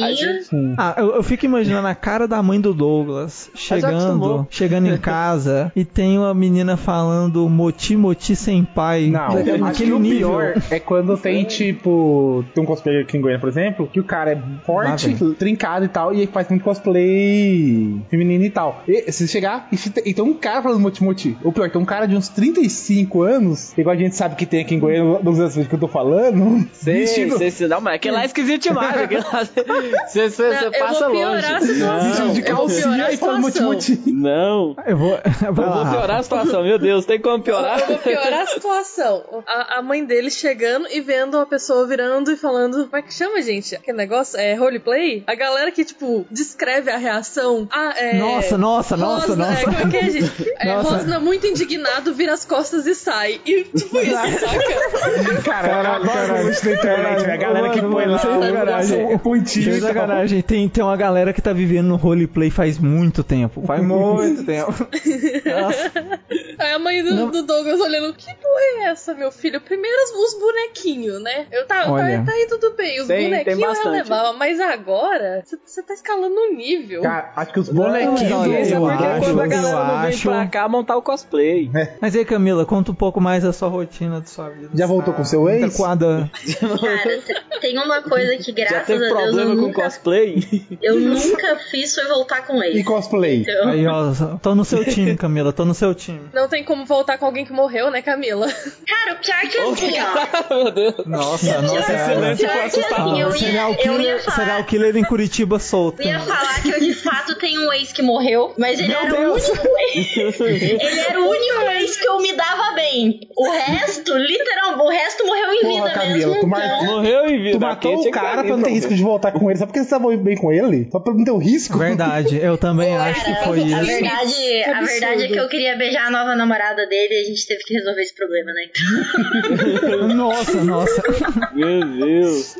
Ah, eu, eu fico imaginando a cara da mãe do Douglas chegando, chegando em casa (laughs) e tem uma menina falando moti moti sem pai. Não, É o nível. pior é quando tem, tipo, tem um cosplayer aqui em Goiânia, por exemplo, que o cara é forte, Lá trincado e tal, e ele faz muito cosplay feminino e tal. E se chegar e, se- e tem um cara falando moti-moti, ou pior, tem um cara de uns 35 anos, igual a gente sabe que tem aqui em Goiânia, nos anos que eu tô falando, (laughs) Sei, vestido, sei, sei. Não, mas aquele lá é esquisito demais. (laughs) aquele lá- Você você- Não, você eu passa vou piorar a longe. situação. vestido de calcinha a e situação. moti-moti. Não. Eu vou. Eu vou piorar a situação, meu Deus, tem como piorar? Eu vou piorar a situação. A, a mãe dele chegando e vendo uma pessoa virando e falando. Como é que chama, gente? Aquele negócio? É roleplay? A galera que, tipo, descreve a reação. Ah, é. Nossa, nossa, nossa, Rosna, nossa. É, como é que é, gente? É. Rosna muito indignado, vira as costas e sai. E, tipo, isso, (laughs) saca? Caralho, caralho. Isso na internet, né? A galera que põe mano, lá sem o pontinho. Sem e sacanagem. Tem, tem uma galera que tá vivendo no roleplay faz muito tempo. Faz muito tempo. Aí a mãe do, do Douglas olhando, que porra é essa, meu filho? Primeiro os os bonequinhos, né? Eu tava, Olha. tá, tá aí tudo bem, os Tem- tem bonequinhos eu levava, mas agora você tá escalando o nível. Cara, acho que os Não, bonequinhos. Isso é eu porque acho, quando a galera não vem acho. pra cá montar o cosplay. Mas aí, Camila, conta um pouco mais da sua rotina, da sua vida. Já voltou com seu ex? Adequada. Cara, tem uma (laughs) coisa que, Já graças teve a Deus, eu problema com nunca, cosplay? eu nunca fiz foi voltar com E ele. cosplay? Então, Aí, ó, tô no seu time, Camila, tô no seu time. Não tem como voltar com alguém que morreu, né, Camila? cara, o pior que assim, ó. Meu Deus. Nossa, nossa, Pior, silêncio foi que assustador. serial killer, falar. serial killer em Curitiba solto. Eu ia falar que eu de fato tenho um ex que morreu, mas ele era o único ex. (laughs) Ele era o único ex que eu me dava bem. O resto, o resto morreu em Porra, vida Camila, mesmo. tu mar- então- Morreu em vida. Tu matou o que cara pra não ter pra risco de voltar com ele, só porque você tava bem com ele? Só pra não ter o risco? Verdade, eu também acho que Cara, foi a isso. verdade, a absurdo. verdade é que eu queria beijar a nova namorada dele e a gente teve que resolver esse problema, né? (laughs) Nossa, nossa. Meu Deus.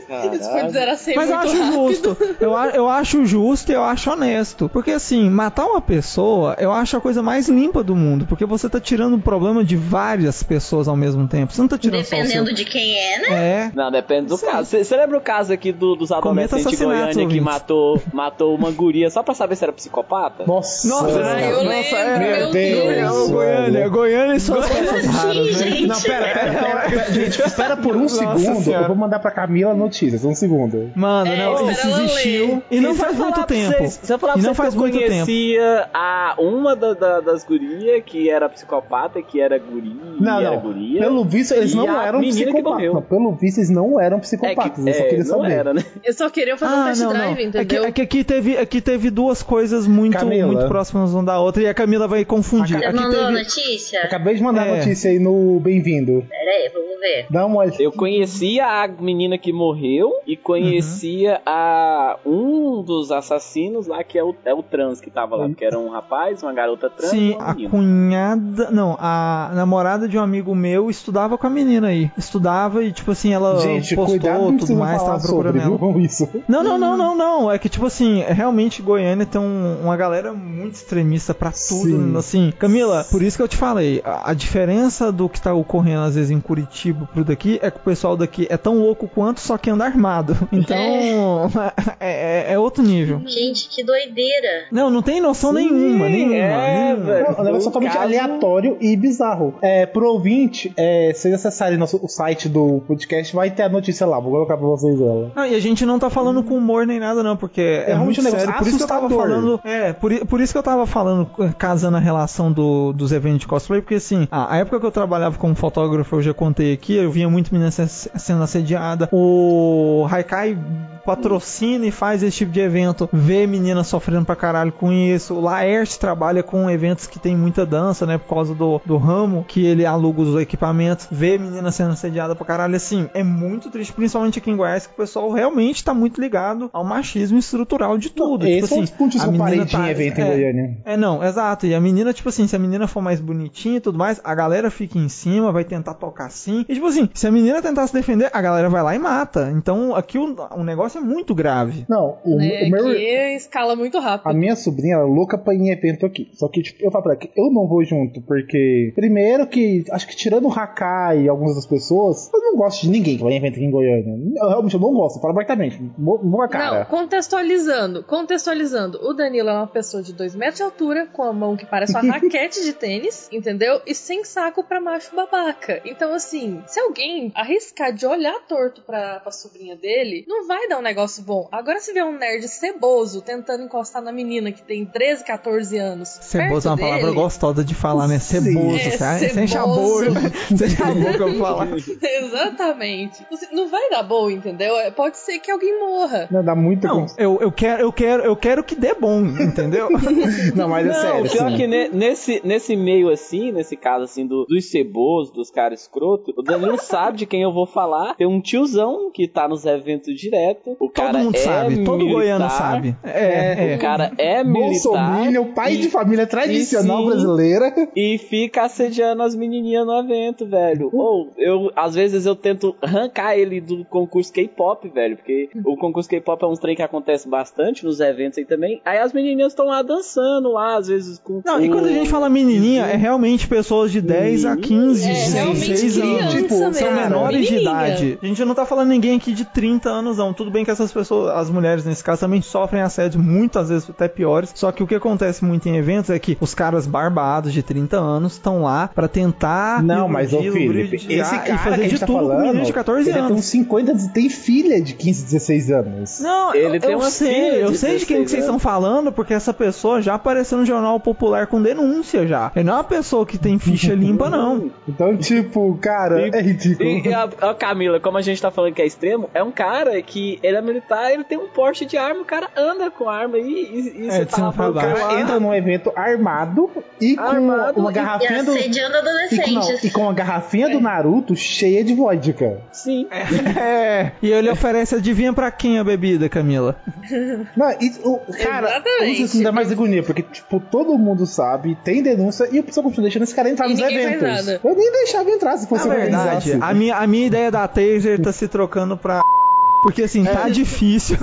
Assim Mas eu acho rápido. justo. Eu, a- eu acho justo e eu acho honesto. Porque assim, matar uma pessoa, eu acho a coisa mais limpa do mundo. Porque você tá tirando o problema de várias pessoas ao mesmo tempo. Você não tá tirando. Dependendo de quem é, né? É. Não, depende do caso. Você lembra o caso aqui do- dos adolescentes de Goiânia que ouvintes. matou, matou uma guria só pra saber se era psicopata? Nossa. Nossa, eu nossa, lembro, é, meu Deus. É, o Goiânia, Goiânia e suas coisas raras, né? gente. Não, pera, pera, pera, pera. Gente, espera por um Nossa segundo. Senhora. Eu vou mandar pra Camila notícias. Um segundo. Mano, É, não, isso existiu. E não faz muito tempo. Eu falar E pra não vocês faz que eu muito tempo. conhecia a uma da- da- das gurias que era psicopata, que era guria, Não, era não. guria. Pelo visto, eles E não eram que psicopatas. Não, pelo visto, eles não eram É psicopatas. que eu só é, queria não saber. era, né? Eu só queria fazer um test drive, É que, entendeu? é que aqui, teve, aqui teve duas coisas muito, Camila. muito próximas uma da outra e a Camila vai confundir. Você Aqui mandou a teve, notícia? Acabei de mandar a É. notícia aí no Bem-vindo. Pera aí, vamos ver. Dá uma olhada. Eu conhecia a menina que morreu e conhecia a um dos assassinos lá, que é o, é o trans que tava lá. Porque era um rapaz, uma garota trans e Sim, a menina. cunhada. Não, a namorada de um amigo meu estudava com a menina aí. Estudava e, tipo assim, ela Gente, postou tudo mais, tava procurando sobre, ela. viu? Isso. Não, não, não, não, não. É que, tipo assim, realmente Goiânia tem um- uma galera muito extremista pra tudo. Sim. Assim, Camila, por isso que eu te falei, a, a diferença do que tá ocorrendo às vezes em Curitiba pro daqui é que o pessoal daqui é tão louco quanto, só que anda armado. (laughs) Então, (laughs) é, é- é outro nível. Gente, que doideira. Não, não tem noção nenhuma, nenhuma. é, nenhuma. Não, é um negócio totalmente caso- aleatório e bizarro. É, pro ouvinte, é, se vocês acessarem nosso, site do podcast, vai ter a notícia lá. Vou colocar pra vocês ela. Não, e a gente não tá falando com humor nem nada, não, porque é, realmente muito um negócio sério. Por isso que eu tava falando. É, por, por isso que eu tava falando, casando a relação do- dos eventos de cosplay, porque assim, a, a época que eu trabalhava como fotógrafo, eu já contei aqui, eu via muito menina se- sendo assediada. O Haikai patrocina e faz esse tipo de evento, vê menina sofrendo pra caralho com isso. O Laerte trabalha com eventos que tem muita dança, né, por causa do, do ramo, que ele aluga os equipamentos, vê menina sendo assediada pra caralho. Assim, é muito triste, principalmente aqui em Goiás, que o pessoal realmente tá muito ligado ao machismo estrutural de tudo. Esse tipo é um assim, dos pontos a que eu parei menina de ir em tá- evento em é, Goiânia. é, não, exato. E a menina, tipo assim, se a menina for mais bonitinha e tudo mais, a galera fica em cima, vai tentar tocar assim. E tipo assim, se a menina tentar se defender, a galera vai lá e mata. Então aqui o, o negócio é muito grave. Não, o, Né, o meu. que escala muito rápido. A minha sobrinha ela é louca pra ir em evento aqui. Só que, tipo, eu falo pra ela que eu não vou junto, porque. Primeiro que. Acho que tirando o Hakai e algumas das pessoas, eu não gosto de ninguém que vai em evento aqui em Goiânia. Eu, realmente eu não gosto, eu falo abertamente. Boa Não, cara. contextualizando, contextualizando. O Danilo é uma pessoa de 2 metros de altura, com a mão que parece uma (laughs) raquete de tênis, entendeu? E sem saco pra macho babaca. Então, assim, se alguém arriscar de olhar torto pra, pra sobrinha dele, não vai dar um negócio bom. Agora, se vê um nerd ceboso tentando encostar na menina que tem 13, 14 anos. Ceboso é uma perto palavra dele, gostosa de falar, né? Ceboso, É, sabe? sem ceboso. né? Sem sabor que eu vou falar. (laughs) Exatamente. Não vai dar bom, entendeu? É, Pode ser que alguém morra. Não, dá muito. Não, eu, eu quero, eu quero, eu quero que dê bom, entendeu? (laughs) Não, mas é Não, sério. pior assim. que ne- nesse, nesse meio assim, nesse caso assim do, dos cebosos, dos caras escroto, o Danilo (laughs) sabe de quem eu vou falar. Tem um tiozão que tá nos eventos direto. O cara Todo mundo é sabe, todo militar, goiano sabe. É, é. O cara é militar. Bolsominion, pai e- de família tradicional e sim, brasileira. E fica assediando as menininhas no evento, velho. Ou eu, às vezes eu tento arrancar ele do concurso K-pop, velho. Porque o concurso K-pop é um trem que acontece bastante nos eventos aí também. Aí as menininhas estão lá dançando lá, às vezes com. Não, e quando a gente fala menininha, é realmente pessoas de 10 a 15, É, realmente 16 anos. Tipo, mesmo. são menores de Menininha. idade. A gente não tá falando ninguém aqui de 30 anos, não. Tudo bem que essas pessoas, as mulheres nesse caso, também sofrem assédio, muitas vezes até piores. Só que o que acontece muito em eventos é que os caras barbados de 30 anos estão lá pra tentar. Não, mas iludir, Felipe, lubrificar esse e cara fazer que a de gente tá tudo com falando, meninos de 14 ele tem anos. uns 50 e tem filha de 15, 16 anos. Não, Ele eu, tem eu uma sei, filha eu de sei de quem que 16 vocês estão falando, porque essa pessoa já apareceu no Jornal Popular com denúncia já. Ele não é uma pessoa que tem ficha (laughs) limpa, não. Então, tipo, cara, E- é ridículo. E, e a, a Camila, como a gente tá falando que é extremo, é um cara que ele é militar, ele tem um porte de arma, o cara anda com arma aí e, e É, você de cima tá pra lá, O cara entra num evento armado e com Armado uma e- E garrafinha do. assediando E com, não, e com uma garrafinha do Naruto cheia de vodka. Sim. (laughs) É, e ele oferece, adivinha pra quem a bebida, Camila? Não, isso, o, cara, Exatamente. isso me dá mais agonia, porque, tipo, todo mundo sabe, tem denúncia e o pessoal continua deixando esse cara entrar E nos eventos. nada. Eu nem deixava entrar se Na fosse verdade, organizasse. a minha, a minha ideia da taser tá se trocando pra. Porque assim, tá difícil.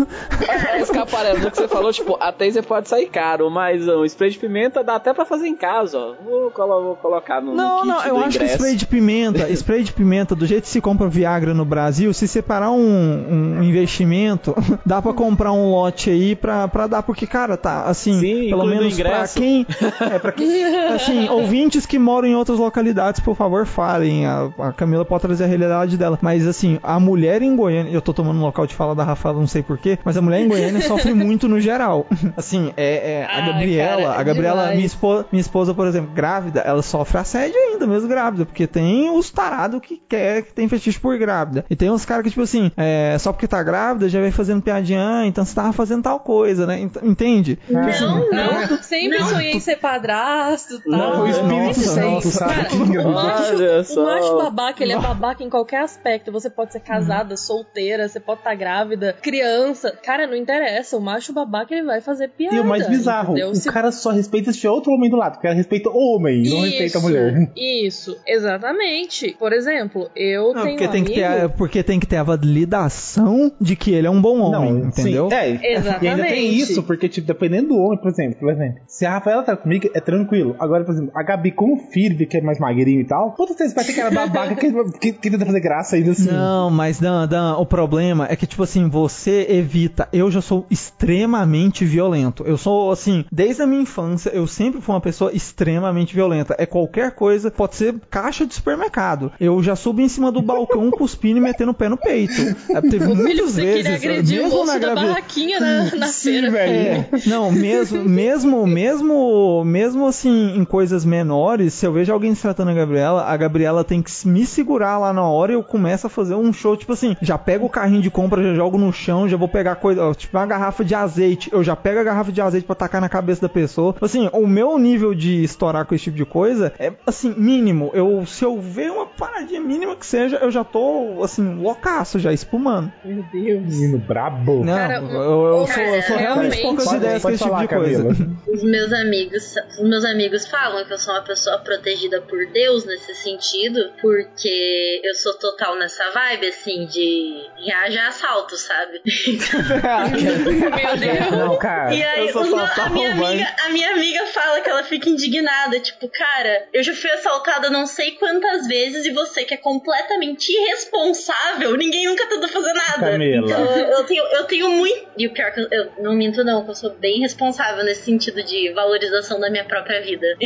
Escaparela, do que você falou, tipo, a taser pode sair caro, mas um spray de pimenta dá até pra fazer em casa, ó. Vou, colo- vou colocar no, no Não, kit não, eu acho que ingresso. spray de pimenta, (laughs) spray de pimenta, do jeito que se compra Viagra no Brasil, se separar um, um investimento, (laughs) dá pra comprar um lote aí pra, pra dar, porque, cara, tá, assim, Sim, pelo menos pra ingresso. quem, (laughs) é, pra quem, assim, ouvintes que moram em outras localidades, por favor, falem, a, a Camila pode trazer a realidade dela, mas, assim, a mulher em Goiânia, eu tô tomando local de fala da Rafaela, não sei porquê, mas a mulher em Goiânia (laughs) sofre muito no geral, (laughs) assim, é, é a Ai, Gabriela, cara, a Gabriela, demais. minha esposa, minha esposa, por exemplo, grávida, ela sofre assédio ainda, mesmo grávida, porque tem os tarados que quer, que tem fetiche por grávida. E tem uns caras que, tipo assim, é, só porque tá grávida, já vem fazendo piadinha, ah, então você tava fazendo tal coisa, né? Ent- Entende? Não, Não, não. sempre sonhei em ser padrasto e tal. Não, o Espírito Santo, sabe? Cara, o macho, o macho babaca, ele é babaca em qualquer aspecto. Você pode ser casada, solteira, você pode estar grávida, criança. Cara, não interessa. O macho babaca, ele vai fazer piada. E o mais bizarro, entendeu? o Se- cara só respeita se tiver outro homem do lado. O cara respeita o homem, não respeita a mulher. Isso, exatamente. Por exemplo, eu Não, tenho porque, um tem que ter a, amigo... porque tem que ter a validação de que ele é um bom homem, Não, entendeu? Sim, é, (laughs) E ainda tem Exatamente. isso, porque, tipo, dependendo do homem, por exemplo, por exemplo, se a Rafaela tá comigo, é tranquilo. Agora, por exemplo, a Gabi com o filho, que é mais magrinho e tal, todos vocês vai ter aquela babaca que, (laughs) que, que tenta fazer graça ainda assim. Não, mas Dan, Dan, o problema é que, tipo assim, você evita. Eu já sou extremamente violento. Eu sou, assim, desde a minha infância, eu sempre fui uma pessoa extremamente violenta. É qualquer coisa, pode ser caixa de supermercado. Eu já subo em cima do balcão (laughs) cuspindo e metendo o pé no peito. É, teve O filho, muitas você vezes. queria agredir o mesmo moço na da barraquinha na, na Sim, feira. velho. É, não, mesmo, mesmo, mesmo, mesmo assim, em coisas menores, se eu vejo alguém se tratando a Gabriela, a Gabriela tem que me segurar lá na hora e eu começo a fazer um show, tipo assim, já pego o carrinho de compra, já jogo no chão, já vou pegar coisa, tipo uma garrafa de azeite, eu já pego a garrafa de azeite pra tacar na cabeça da pessoa. Assim, o meu nível de estourar com esse tipo de coisa é, assim, mínimo. Eu, se eu ver uma paradinha mínima que seja, eu já tô, assim, loucaço, já espumando. Meu Deus. Menino brabo. Não, Cara, eu, eu sou, eu sou cara, realmente poucas Pode- ideias com esse tipo de coisa. Camila. Os meus amigos, os meus amigos falam que eu sou uma pessoa protegida por Deus nesse sentido, porque eu sou total nessa vibe assim de reage a assalto, sabe? Meu Deus. Não, cara. E aí, os a, minha amiga, a minha amiga fala que ela fica indignada, tipo, cara, eu já fui assaltada não sei quantas vezes e você que é completamente irresponsável, ninguém nunca tentou fazer nada. Camila. Então eu, eu tenho, eu tenho muito. E o pior que eu, eu não minto, não, que eu sou bem responsável nesse sentido de valorização da minha própria vida. (laughs)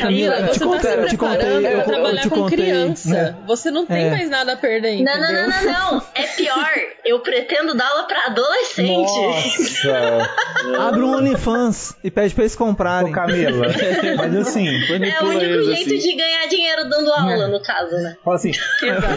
Camila, Eu te você contei- tá eu se te contei- preparando eu- pra trabalhar te com contei. criança. Você não tem É. mais nada a perder, Não, não? Não, não, não. É pior. Eu pretendo dar aula pra adolescente. Nossa. (laughs) Abre um OnlyFans e pede pra eles Ô, comprarem. Camila. (laughs) Mas assim, É o único jeito assim. de ganhar dinheiro dando aula, no caso, né? fala assim,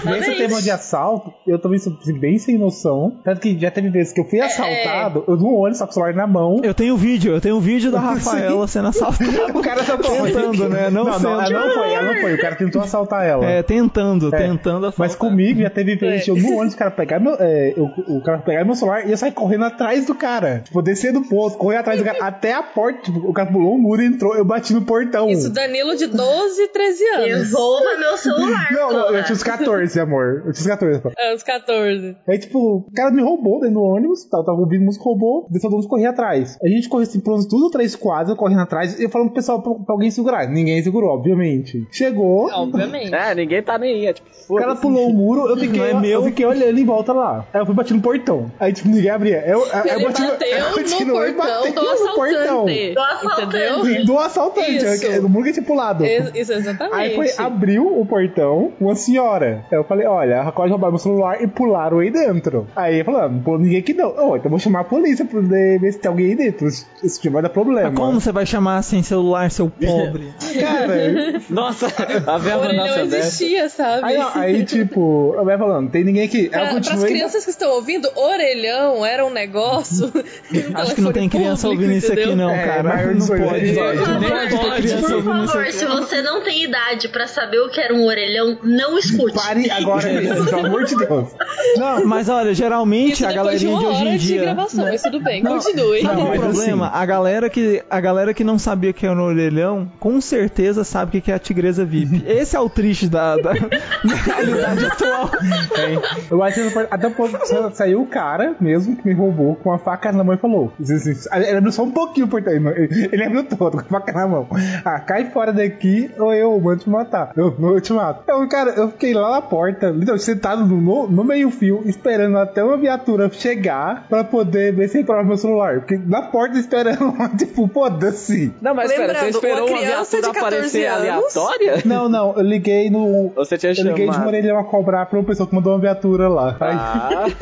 nesse tema de assalto, eu também sou assim, bem sem noção. Tanto que já teve vezes que eu fui assaltado, eu no ônibus, só com o celular na mão. Eu tenho vídeo, eu tenho vídeo da Rafaela sendo assaltada. (laughs) O cara só Tentando, né? Não Não, não, ela não foi, ela não foi. O cara tentou assaltar ela. É, tentando, É, tentando assaltar. Mas comigo já teve repente, é. eu no ônibus, o cara pegar meu, é, eu- o cara pegar meu celular e eu sair correndo atrás do cara. Tipo, descer do posto, correr atrás do cara (laughs) até a porta. Tipo, o cara pulou um muro e entrou, eu bati no portão. Isso, Danilo de 12, 13 anos. Devolva meu celular, Não, eu tinha uns 14, amor. Eu tinha uns 14. pô. É, uns 14. Aí, tipo, o cara me roubou dentro do ônibus, tava, tava ouvindo música, roubou, desceu do ônibus e corria atrás. A gente correu assim, por uns duas ou três quadras, correndo atrás, e eu falando pro pessoal pra, pra alguém segurar. Ninguém segurou, obviamente. Chegou, Obviamente. É, ninguém tá nem aí. É tipo, o cara pulou o muro, eu (laughs) fiquei, Não é eu meu. fiquei olhando em volta lá. Aí eu fui bater no portão. Aí, tipo, ninguém abria. Eu, Ele eu bati bateu (laughs) eu no continuei portão batendo do no portão. assaltante. Do assaltante. Entendeu? Do assaltante, Isso. eu- no muro que eu tinha pulado. Isso, exatamente. Aí foi, abriu o portão, uma senhora. Aí eu falei, olha, acabou de roubar meu celular e pularam aí dentro. Aí eu falei, ah, não pulou ninguém aqui não. Oh, então eu vou chamar a polícia pra poder ver se tem alguém aí dentro. Isso tipo vai dar problema. Mas como você vai chamar sem celular, seu (laughs) pobre? Cara, Nossa, a verba orelhão nossa dessa. existia, sabe? aí, ó, aí tipo, eu vai falando, tem ninguém aqui. Pra, continuei. crianças que estão ouvindo, orelhão era um negócio. (laughs) Acho que não tem criança ouvindo isso aqui, não, É, cara. de Não 18 pode. anos. Não pode Por favor, se você não tem idade pra saber o que era um orelhão, não escute. Pare agora pelo amor de Deus. Não, mas olha, geralmente Isso a galerinha de hoje em de dia. gravação, mas tudo bem, Não, continue. Qual Mas o problema? assim- A galera que a galera que não sabia que era um orelhão, com certeza sabe o que que é a tigresa VIP. Esse é o triste da, da, (laughs) da realidade atual. É. Eu acho que até um pouco saiu o cara mesmo que me roubou com a faca na mão e falou: Ele abriu só um pouquinho o portão, ele ele abriu todo com a faca na mão. Ah, cai fora daqui ou eu vou te matar. Eu, eu te mato. Eu, cara, eu fiquei lá na porta, literalmente sentado no, no, meio-fio, esperando até uma viatura chegar pra poder ver se reparava meu celular. Porque na porta esperando, (laughs) tipo, foda-se. Não, mas espera, você esperou uma uma criança viatura de 14 aparecer anos. aleatória? Não, não, eu liguei no. Você tinha Eu liguei de chamado. Morelhão a cobrar pra uma pessoa que mandou uma viatura lá. Ah, (laughs)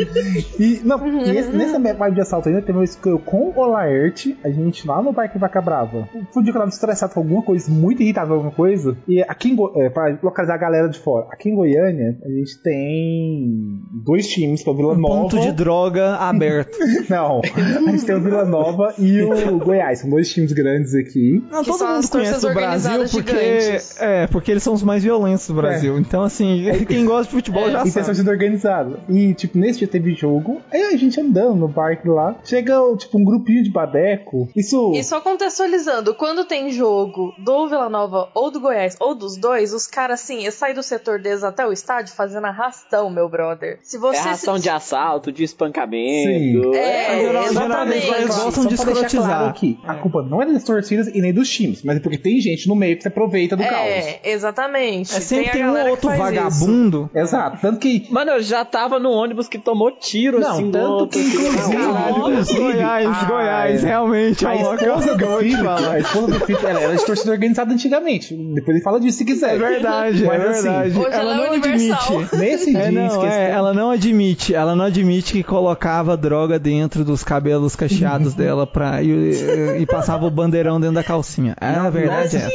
E, não, e esse, nessa vibe de assalto ainda teve uma vez que eu com o Laerte, a gente lá no Parque Vaca Brava. Foi um dia que eu tava estressado com alguma coisa, muito irritado com alguma coisa. E aqui em Go é, pra localizar a galera de fora. Aqui em Goiânia, a gente tem dois times, que é o Vila Um Nova. ponto de droga aberto. (laughs) Não, a gente tem o Vila Nova e o Goiás. São dois times grandes aqui. Não, Que todo mundo conhece o Brasil porque gigantes. é, porque eles são os mais violentos do Brasil. Então assim, quem gosta de futebol já E tem sabe. torcida organizada. E, tipo, nesse dia teve jogo. Aí a gente andando no parque lá. Chega, tipo, um grupinho de badeco. Isso. E só contextualizando, quando tem jogo do Vila Nova ou do Goiás ou dos dois, os caras assim, saem do setor deles até o estádio fazendo arrastão, meu brother. Se é você ração se... de assalto, de espancamento. Sim. É, geral- exatamente. geralmente eles gostam de escrotizar. claro a culpa não é das torcidas e nem dos times, mas é porque tem gente no meio que se aproveita do caos. É, exatamente. É sempre a tem, um outro faz isso. vagabundo. Exato. Tanto que. Mano, eu já tava no ônibus que tomou tiro Não, assim tanto outro. que, assim, inclusive, Caralho, Inclusive, Goiás, a- Goiás, realmente é A um local esposa do falar. a esposa do Felipe, ela era de torcida organizada antigamente. Depois ele fala disso se quiser. É verdade, Mas é assim, verdade. Hoje ela ela é não universal. admite. Nesse dia É, não, é, ela não admite, ela não admite que colocava droga dentro dos cabelos cacheados dela pra, e, e- e passava o bandeirão dentro da calcinha. É, a verdade é.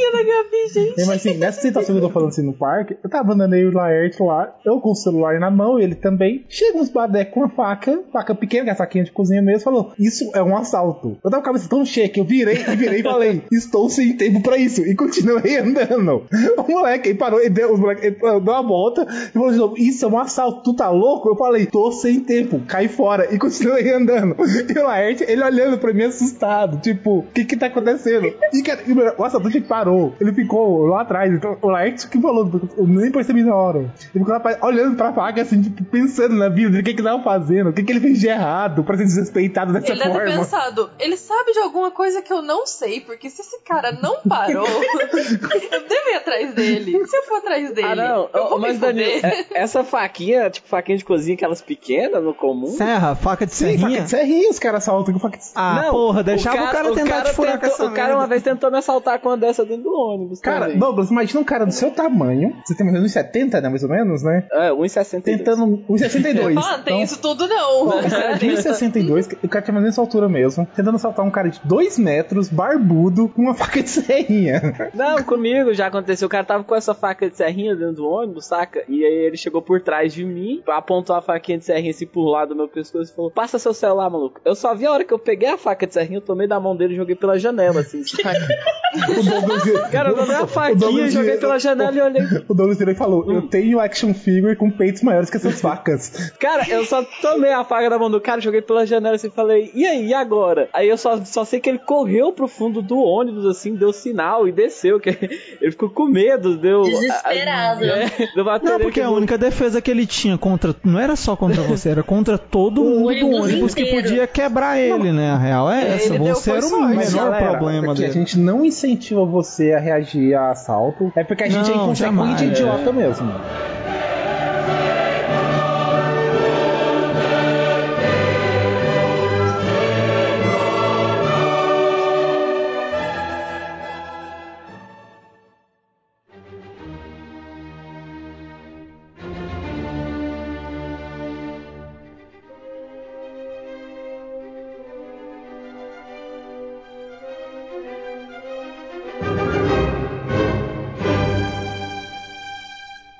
É, mas assim, nessa situação que eu tô falando assim no parque, eu tava andando aí o Laerte lá, eu com o celular na mão, ele também. Chega uns badecos com a faca, faca pequena, que é a de cozinha mesmo, falou: Isso é um assalto. Eu tava com a cabeça tão cheia que eu virei e virei e falei: (laughs) Estou sem tempo pra isso. E continuei andando. O moleque aí parou, ele deu, os moleque, ele deu uma volta e falou de novo: Isso é um assalto, tu tá louco? Eu falei: Tô sem tempo, cai fora. E continuei andando. E o Laerte, ele olhando pra mim assustado, tipo: O que que tá acontecendo? E cara, o assaltante parou, ele ficou lá atrás. Então, o Laerte que falou, eu nem percebi na hora. Ele ficou lá olhando pra faca, assim, tipo, pensando na vida, o que que ele tava fazendo, o que que ele fez de errado pra ser desrespeitado dessa Ele deve ter forma. pensado, ele sabe de alguma coisa que eu não sei, porque se esse cara não parou, (laughs) eu devo ir atrás dele. Se eu for atrás dele, Ah, não. eu vou mas, me Danilo, é- essa faquinha, tipo faquinha de cozinha, aquelas pequenas no comum. Serra, faca de Sim, faca serrinha. de serrinha, os caras assaltam com faca de Ah, porra, deixava o cara, tentar te furar com tentou- essa O cara uma vez tentou me assaltar com uma dessa dentro do ônibus. Cara, também. Douglas, imagina um cara do seu tamanho, você tem mais ou menos 1,70, né, mais ou menos, né? É, 1,62. Tentando 1,62. Ah, tem Então, isso tudo não. O cara de 1,62, o cara tinha mais ou menos essa altura mesmo, tentando assaltar um cara de 2 metros, barbudo, com uma faca de serrinha. Não, comigo já aconteceu. O cara tava com essa faca de serrinha dentro do ônibus, saca? E aí ele chegou por trás de mim, apontou a faquinha de serrinha assim por lá do meu pescoço e falou: Passa seu celular, maluco. Eu só vi a hora que eu peguei a faca de serrinha, eu tomei da mão dele e joguei pela janela, assim, saca? (laughs) O Douglas, Cara, eu dei a o faquinha, joguei pela janela e olhei. O Douglas virou e falou: Eu tenho action figure com peitos maiores que essas facas. Cara, eu só tomei a faca da mão do cara, joguei pela janela assim e falei, e aí, e agora? Aí eu só, só sei que ele correu pro fundo do ônibus, assim, deu sinal e desceu, que (laughs) ele ficou com medo, deu. Desesperado. É, deu uma Não, porque a única defesa que ele tinha contra. Não era só contra você, era contra todo (laughs) mundo do ônibus ônibus que inteiro. podia quebrar ele, né? A real é essa. ele deu Você era o menor problema a dele. gente não incentiva você a reagir a assalto. É porque a gente é Não, inconsequente jamais. idiota mesmo.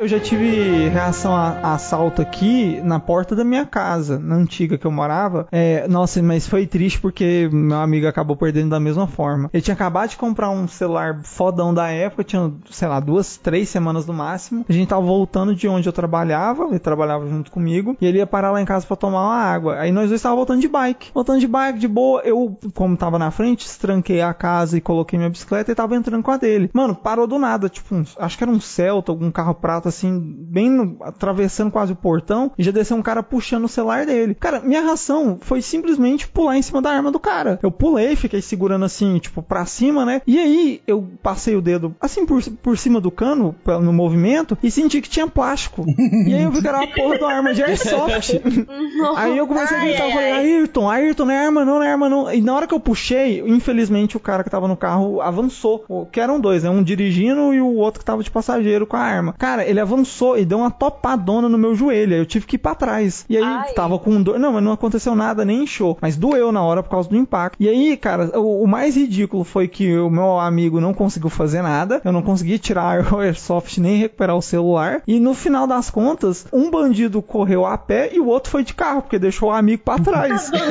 Eu já tive reação a, a assalto aqui na porta da minha casa, na antiga que eu morava. É, nossa, mas foi triste porque meu amigo acabou perdendo da mesma forma. Ele tinha acabado de comprar um celular fodão da época, tinha, sei lá, duas, três semanas no máximo. A gente tava voltando de onde eu trabalhava, ele trabalhava junto comigo, e ele ia parar lá em casa pra tomar uma água. Aí nós dois estávamos voltando de bike. Voltando de bike, de boa, eu, como tava na frente, tranquei a casa e coloquei minha bicicleta e tava entrando com a dele. Mano, parou do nada, tipo, um- acho que era um Celta, algum carro prata assim, bem no- atravessando quase o portão, e já desceu um cara puxando o celular dele. Cara, minha reação foi simplesmente pular em cima da arma do cara. Eu pulei, fiquei segurando assim, tipo, pra cima, né? E aí eu passei o dedo assim por, por cima do cano, no movimento, e senti que tinha plástico. (laughs) e aí eu vi que era uma porra de uma arma de airsoft. (laughs) Aí eu comecei a gritar, eu falei. Ayrton, Ayrton, não é arma não, não é arma não. E na hora que eu puxei, infelizmente o cara que tava no carro avançou. Que eram dois, né? Um dirigindo e o outro que tava de passageiro com a arma. Cara, ele avançou e deu uma topadona no meu joelho. Aí eu tive que ir pra trás. E aí Ai. tava com dor. Não, mas não aconteceu nada, nem inchou. Mas doeu na hora por causa do impacto. E aí, cara, o, o mais ridículo foi que o meu amigo não conseguiu fazer nada. Eu não consegui tirar (laughs) o Airsoft nem recuperar o celular. E no final das contas, um bandido correu a pé e o outro foi de carro, porque deixou o amigo pra trás. (laughs)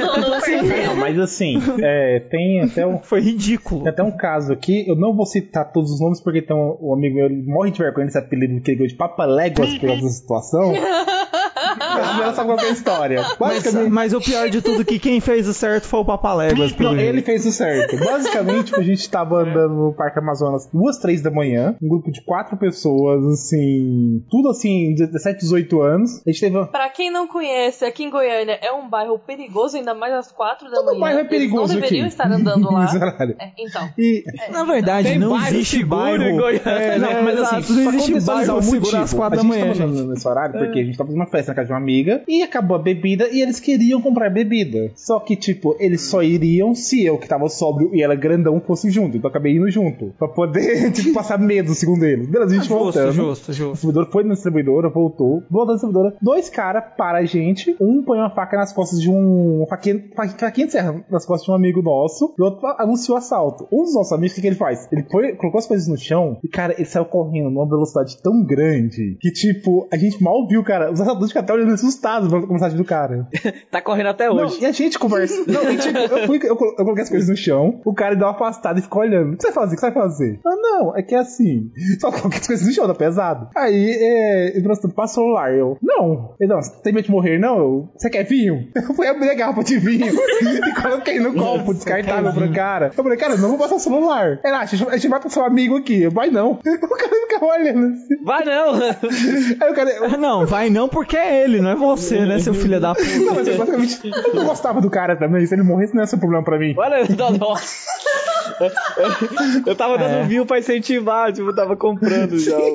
Não, mas assim, é, tem até um. Foi ridículo. Tem até um caso aqui, eu não vou citar todos os nomes porque tem um, um amigo meu, ele morre de vergonha desse apelido que ele ganhou de Papaléguas por da (laughs) situação. (laughs) Mas não sabe é a história. Mas, Basicamente, mas o pior de tudo é que quem fez o certo foi o Papaléguas. Não, jeito. ele fez o certo. Basicamente, tipo, a gente tava andando no Parque Amazonas duas, três da manhã, um grupo de quatro pessoas, assim, tudo assim, 17, 18 anos. A gente teve. Pra quem não conhece, aqui em Goiânia é um bairro perigoso, ainda mais às quatro da Todo manhã. bairro é Eles perigoso não deveriam aqui. estar andando lá. (laughs) É, então. E, Na verdade, Tem não existe bairro. em Goiânia. É, não, mas assim, não existe bairro seguro às quatro a da manhã, tava gente. nesse horário porque a gente tava fazendo uma festa na casa de uma amiga e acabou a bebida e eles queriam comprar bebida. Só que, tipo, eles só iriam se eu, que tava sóbrio e ela grandão, fosse junto. Então eu acabei indo junto. Pra poder, (laughs) tipo, passar medo, segundo eles. Beleza, a gente Justo, voltando. justo, O justo. distribuidor foi na distribuidora, voltou. Voltou na distribuidora. Dois caras para a gente. Um põe uma faca nas costas de um. Faquinha, fa- faquinha de serra nas costas de um amigo nosso. E o outro anunciou assalto. Um dos nossos amigos, o que, que ele faz? Ele foi, colocou as coisas no chão. E, cara, ele saiu correndo numa velocidade tão grande que, tipo, a gente mal viu, cara. Os assaltantes ficaram até olhando assustados pela mensagem do cara. (laughs) Tá correndo até Não, hoje. e a gente conversa. (laughs) Não, tipo, eu, fui, eu, eu coloquei as coisas no chão, o cara deu uma afastada e ficou olhando. O que você vai fazer? O que você vai fazer? Ah, não, é que é assim. Só coloquei as coisas no chão, tá pesado. Aí, é, ele falou passa o celular. Eu, não. Ele, não, você tem medo de morrer, não? Eu, você quer vinho? (laughs) Eu fui abrir a garrafa de vinho e coloquei no copo descartável pro cara. Eu falei, cara, não vou passar o celular. Ele, ah, a gente, a gente vai passar seu amigo aqui. Eu, vai não. O cara ficava olhando assim. Vai não! Aí o cara, eu, Não, vai não porque é ele, não é você, né, seu filho da puta. não, mas basicamente, eu não gostava do cara também. Se ele morresse, não ia ser um problema pra mim. Olha, nossa. (laughs) Eu tava dando É. view pra incentivar, tipo, eu tava comprando já. (laughs)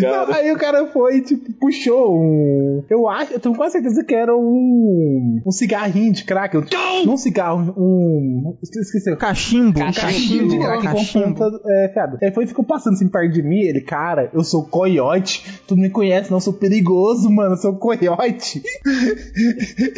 Não, Cara. aí o cara foi, tipo, puxou um. Eu acho, eu tenho quase certeza que era um. Um cigarrinho de crack. Não um cigarro, um. Esqueci. Um Cachimbo, cachimbo de crack com cachimbo. ponta é, fiado. Aí foi e ficou passando assim perto de mim. Ele, cara, eu sou coiote. Tu não me conhece, não. Eu sou perigoso, mano. Eu sou coiote. (laughs)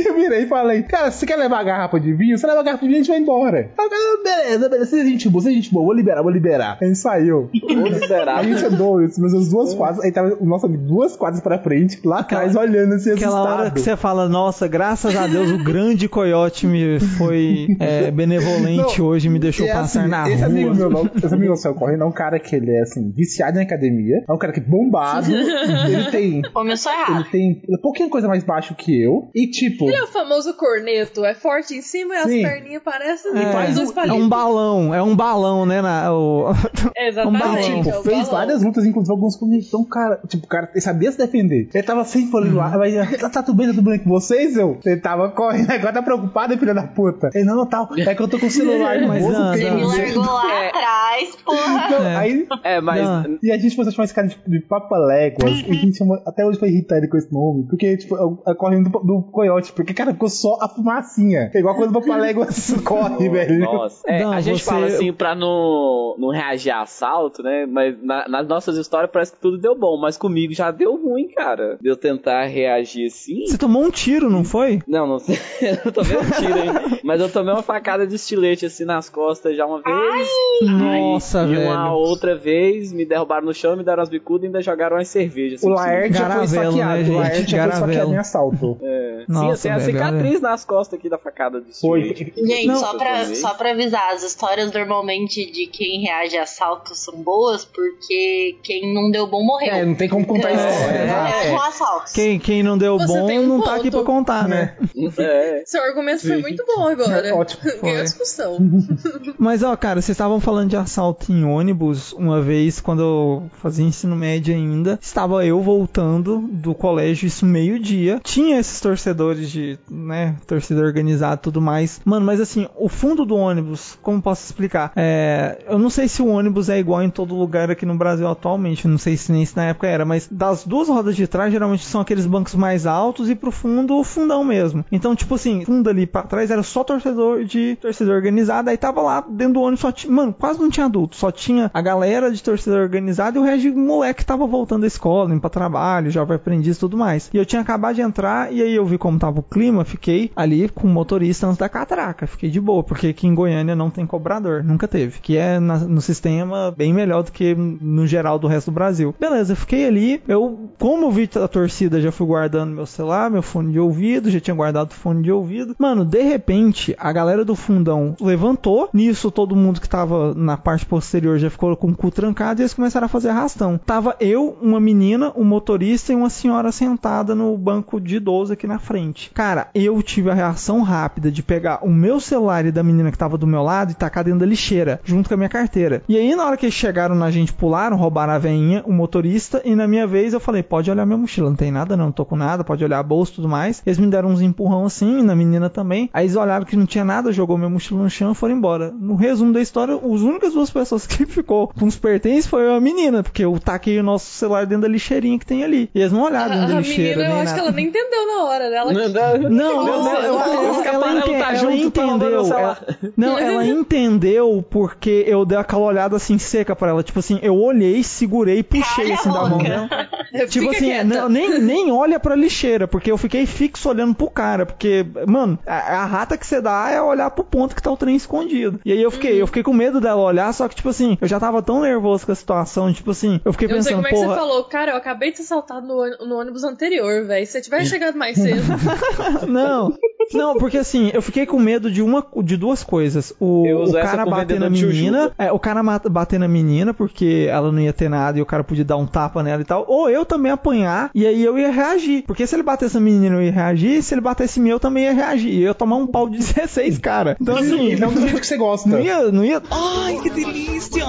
eu virei e falei, cara, você quer levar a garrafa de vinho? Você leva a garrafa de vinho e a gente vai embora. O cara, beleza, beleza. Você gente boa, você é gente boa, vou liberar, vou liberar. A gente saiu. Vou liberar. A gente andou mas as duas quadras, aí tava o nosso amigo duas quadras pra frente, lá atrás, olhando assim, Aquela hora assustado. que você fala, nossa, graças a Deus o grande coiote me foi é, benevolente Não, hoje e me deixou é passar assim, na esse rua. amigo meu, não- esse amigo seu correndo é um cara que ele é assim, viciado em academia, é um cara que é bombado, (laughs) ele tem. Começou Ele errado. tem ele é pouquinho coisa mais baixo que eu. E tipo. Ele é o famoso corneto, é forte em cima e Sim. as perninhas parecem É, dois é palitos. um balão, é um balão, né? Na, o- (laughs) Exatamente, balão. Tipo, é o fez balão. várias lutas, inclusive alguns comigo. Então, cara, tipo, o cara ele sabia se defender. Ele tava sempre falando lá, Uhum. mas tá, tá tudo bem, tá tudo bem com vocês, eu? Ele tava correndo, (laughs) agora tá preocupado, filho da puta. Ele, não, tal, é que eu tô com o celular no Mas bolso, não, não. me largou lá atrás, porra. Não, É. Aí, É, mas. Não. e a gente começou a chamar esse cara de, de Papaléguas. E a gente chama, até hoje foi irritar ele com esse nome. Porque, tipo, é o- é correndo do, do coiote. Porque, cara, ficou só a fumacinha. É igual quando o Papaléguas (laughs) corre, velho. Nossa, é, Não, a gente você- fala assim pra não, não reagir a assalto, né? Mas na- nas nossas histórias parece que tudo deu bom, mas comigo já deu ruim, cara. De eu tentar reagir assim. Você tomou um tiro, não foi? Não, não sei. (laughs) Eu não tomei um tiro ainda. Mas eu tomei uma facada de estilete assim nas costas já uma vez. Nossa, e velho. uma outra vez me derrubaram no chão, me deram as bicudas e ainda jogaram umas cervejas. O assim, Laerte já foi esfaqueado. né, o Laerte foi Garavelo. esfaqueado em assalto. É. Nossa, Sim, tem a velho, cicatriz nas costas aqui da facada de Foi. (laughs) Gente, Não, só, pra, só pra avisar, as histórias normalmente de quem reage a assalto são boas porque quem não deu bom morreu. É, não tem como contar a Então, história. é, é, um assalto. Quem, quem não deu Você bom um não tá aqui ponto. pra contar, né? É. (laughs) Seu argumento foi muito bom agora. É, ótimo, Ganhou foi. a discussão. (laughs) Mas, ó, cara, vocês estavam falando de assalto em ônibus uma vez, quando eu fazia ensino médio ainda. Estava eu voltando do colégio, isso meio-dia. Tinha esses torcedores de, né, torcida organizada e tudo mais. Mano, mas assim, o fundo do ônibus, como posso explicar? É, eu não sei se o ônibus é igual em todo lugar aqui no Brasil atualmente. Não sei se nem se na época era, mas das duas rodas de trás, geralmente são aqueles bancos mais altos e pro fundo, o fundão mesmo. Então, tipo assim, fundo ali pra trás era só torcedor de torcida organizada. Aí tava lá dentro do ônibus, só tinha, mano, quase não tinha adulto, só tinha a galera de torcida organizada e o resto de moleque que tava voltando da escola, indo pra trabalho, jovem aprendiz e tudo mais. E eu tinha acabado de entrar e aí eu vi como tava o clima, fiquei ali com o motorista antes da catraca, fiquei de boa, porque aqui em Goiânia não tem cobrador, nunca teve, que é na- no sistema bem melhor do que no geral do resto do Brasil. Beleza, fiquei ali, eu, como eu vi a torcida, já fui guardando meu celular, meu fone de ouvido, já tinha guardado o fone de ouvido. Mano, de repente, a galera do fundão levantou, nisso todo mundo que tava na parte posterior já ficou com o cu trancado e eles começaram a fazer arrastão. Tava eu, uma menina, um motorista e uma senhora sentada no banco de idoso aqui na frente. Cara, eu tive a reação rápida de pegar o meu celular e da menina que tava do meu lado e tacar dentro da lixeira, junto com a minha carteira. E aí, na hora que eles chegaram na gente, pularam, roubaram a veinha, o motorista, e na minha vez eu falei, pode olhar minha mochila, não tem nada não, não tô com nada, pode olhar a bolsa e tudo mais. Eles me deram uns empurrão assim, na menina também. Aí eles olharam que não tinha nada, jogou minha mochila no chão e foram embora. No resumo da história, as únicas duas pessoas que (laughs) ficou com os pertences foi a menina, porque eu taquei o nosso celular dentro da lixeirinha que tem ali. E eles não olharam dentro A, da lixeira, eu acho que nada. ela nem entendeu na hora, né? Ela Não, não, Não, ela, ela, parando, ente- tá ela tá entendeu. Ela, não, ela entendeu porque eu dei aquela olhada assim seca pra ela. Tipo assim, eu olhei, segurei e puxei assim da mão dela. (laughs) Tipo assim, não, nem, nem olha pra lixeira, porque eu fiquei fixo olhando pro cara. Porque, mano, a, a rata que você dá é olhar pro ponto que tá o trem escondido. E aí eu fiquei, eu fiquei com medo dela olhar, só que, tipo assim, eu já tava tão nervoso com a situação, tipo assim, eu fiquei Eu não sei pensando, como é que você falou, cara, eu acabei de ser assaltado no ônibus anterior, velho. Se você tivesse chegado mais cedo. (laughs) Não, não, porque assim, eu fiquei com medo de uma, de duas coisas. O, o cara bater na menina, é, o cara bater na menina porque ela não ia ter nada e o cara podia dar um tapa nela e tal. Ou eu também apanhar e aí eu ia reagir. Porque se ele batesse a menina eu ia reagir, se ele batesse em mim eu também ia reagir. E eu ia tomar um pau de (laughs) 16, cara. Então assim, Não do jeito que você gosta. não ia, não ia. Ai, que delícia! (laughs)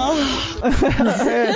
É,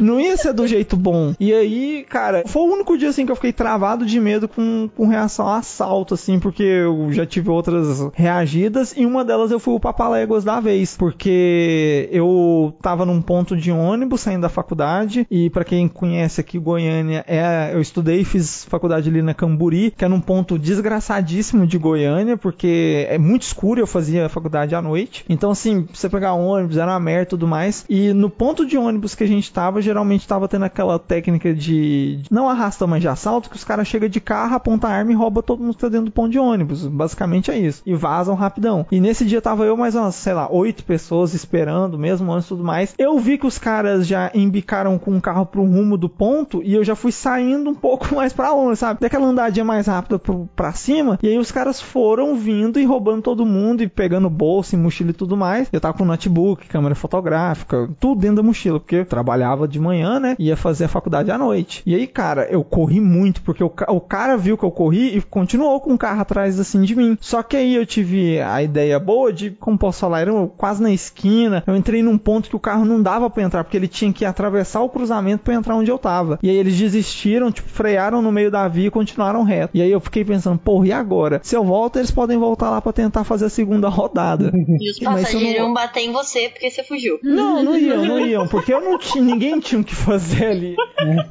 não ia ser do jeito bom. E aí, cara, foi o único dia assim que eu fiquei travado de medo com, com reação a assalto, assim, porque eu já tive outras reagidas e uma delas eu fui o papaléguas da vez, porque eu tava num ponto de ônibus saindo da faculdade e pra quem conhece aqui Goiânia, é, eu estudei e fiz faculdade ali na Camburi, que é num ponto desgraçadíssimo de Goiânia, porque é muito escuro, eu fazia faculdade à noite. Então assim, você pegar ônibus era uma merda e tudo mais. E no ponto de ônibus que a gente tava, geralmente tava tendo aquela técnica de não arrasta, mas de assalto, que os caras chegam de carro, aponta a arma e rouba todo mundo que tá dentro do ponto de ônibus. Basicamente é isso. E vazam rapidão. E nesse dia tava eu mais umas, sei lá, oito pessoas esperando, mesmo antes e tudo mais. Eu vi que os caras já embicaram com o carro pro rumo do ponto e eu já fui saindo um pouco (laughs) mais pra longe, sabe? Daquela andadinha mais rápida pro, pra cima. E aí os caras foram vindo e roubando todo mundo e pegando bolsa e mochila e tudo mais. Eu tava com notebook, câmera fotográfica, tudo dentro da mochila, porque eu trabalhava de manhã, né? Ia fazer a faculdade à noite. E aí, cara, eu corri muito, porque o, ca- o cara viu que eu corri e continuou com o carro atrás assim de mim. Só que aí eu tive a ideia boa de, como posso falar, era quase na esquina. Eu entrei num ponto que o carro não dava pra entrar, porque ele tinha que atravessar o cruzamento pra entrar onde eu tava. E aí eles desistiram, tipo, frearam no meio da via e continuaram reto. E aí eu fiquei pensando, porra, e agora? Se eu volto, eles podem voltar lá pra tentar fazer a segunda rodada. (laughs) E os passageiros não- iam bater em você porque você fugiu. Não, não iam, (laughs) não iam, porque eu não tinha, ninguém tinha o que fazer ali.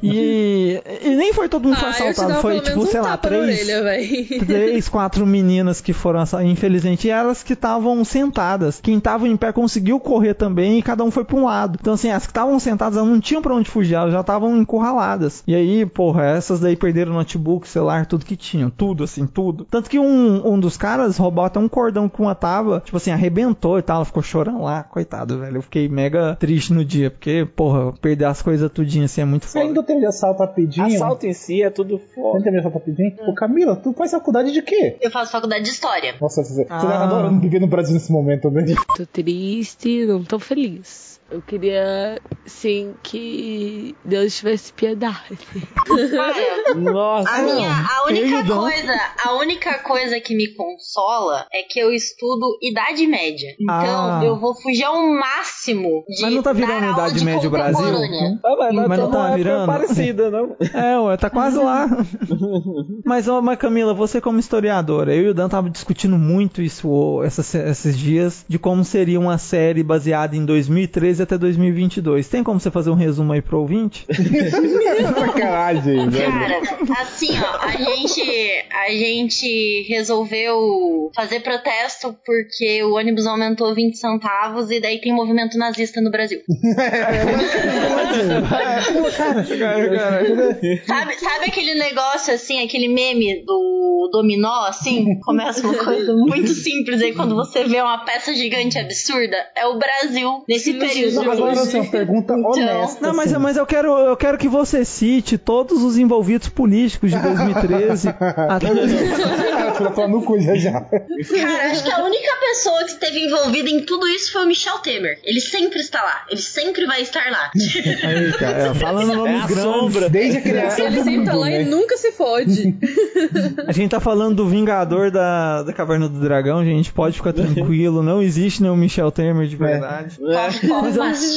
E, e nem foi todo mundo foi Ah, te assaltado, dava foi tipo, um sei lá, três, orelha, (laughs) três, quatro meninas que foram infelizmente, e elas que estavam sentadas. Quem tava em pé conseguiu correr também e cada um foi pra um lado. Então, assim, as que estavam sentadas, elas não tinham pra onde fugir, elas já estavam encurraladas. E aí, porra, essas daí perderam notebook, celular, tudo que tinham, tudo, assim, tudo. Tanto que um, um dos caras roubou até um cordão que uma tava, tipo assim, arrebentou e tal, ela ficou chorando lá, coitado, velho. Eu fiquei mega triste no dia, porque, porra, perder as coisas tudinho assim é muito Você ainda foda. tem de assalto rapidinho? Assalto em si é tudo foda. ainda tem de assalto rapidinho? Ô Camila, tu faz faculdade de quê? Eu faço faculdade de história. Nossa, você, você Ah. tá adorando viver no Brasil nesse momento, né? Tô triste, não tô feliz. Eu queria, sim, que Deus tivesse piedade. Cara, Nossa, a, minha, a única coisa, a única coisa que me consola é que eu estudo idade média. Então, Ah. eu vou fugir ao máximo de Mas não tá virando idade de média o Brasil? Ah, mas Mas não estamos tá numa época virando? parecida, não? (laughs) É, ué, tá quase lá. (laughs) mas, ó, mas Camila, você como historiadora, eu e o Dan tava discutindo muito isso ô, essas- esses dias, de como seria uma série baseada em 2013 até 2022. Tem como você fazer um resumo aí pro ouvinte? Sacanagem, velho. Cara, assim, ó, a gente, a gente resolveu fazer protesto porque o ônibus aumentou 20 centavos e daí tem movimento nazista no Brasil. Sabe, sabe aquele negócio assim, aquele meme do dominó, assim? Começa uma coisa muito simples aí quando você vê uma peça gigante absurda. É o Brasil nesse período. Não, Agora, assim, uma pergunta honesta. Não, mas, assim. mas eu quero eu quero que você cite todos os envolvidos políticos de 2013 até Cara, no cu já já. Cara, acho que a única pessoa que esteve envolvida em tudo isso foi o Michel Temer. Ele sempre está lá. Ele sempre vai estar lá. (laughs) Eita, é, (laughs) falando nome É sombra. Desde a criação Ele do sempre tá mundo, lá e né? nunca se fode. (laughs) A gente tá falando do Vingador da, da Caverna do Dragão, gente. Pode ficar tranquilo. Não existe nenhum Michel Temer de verdade. Copo,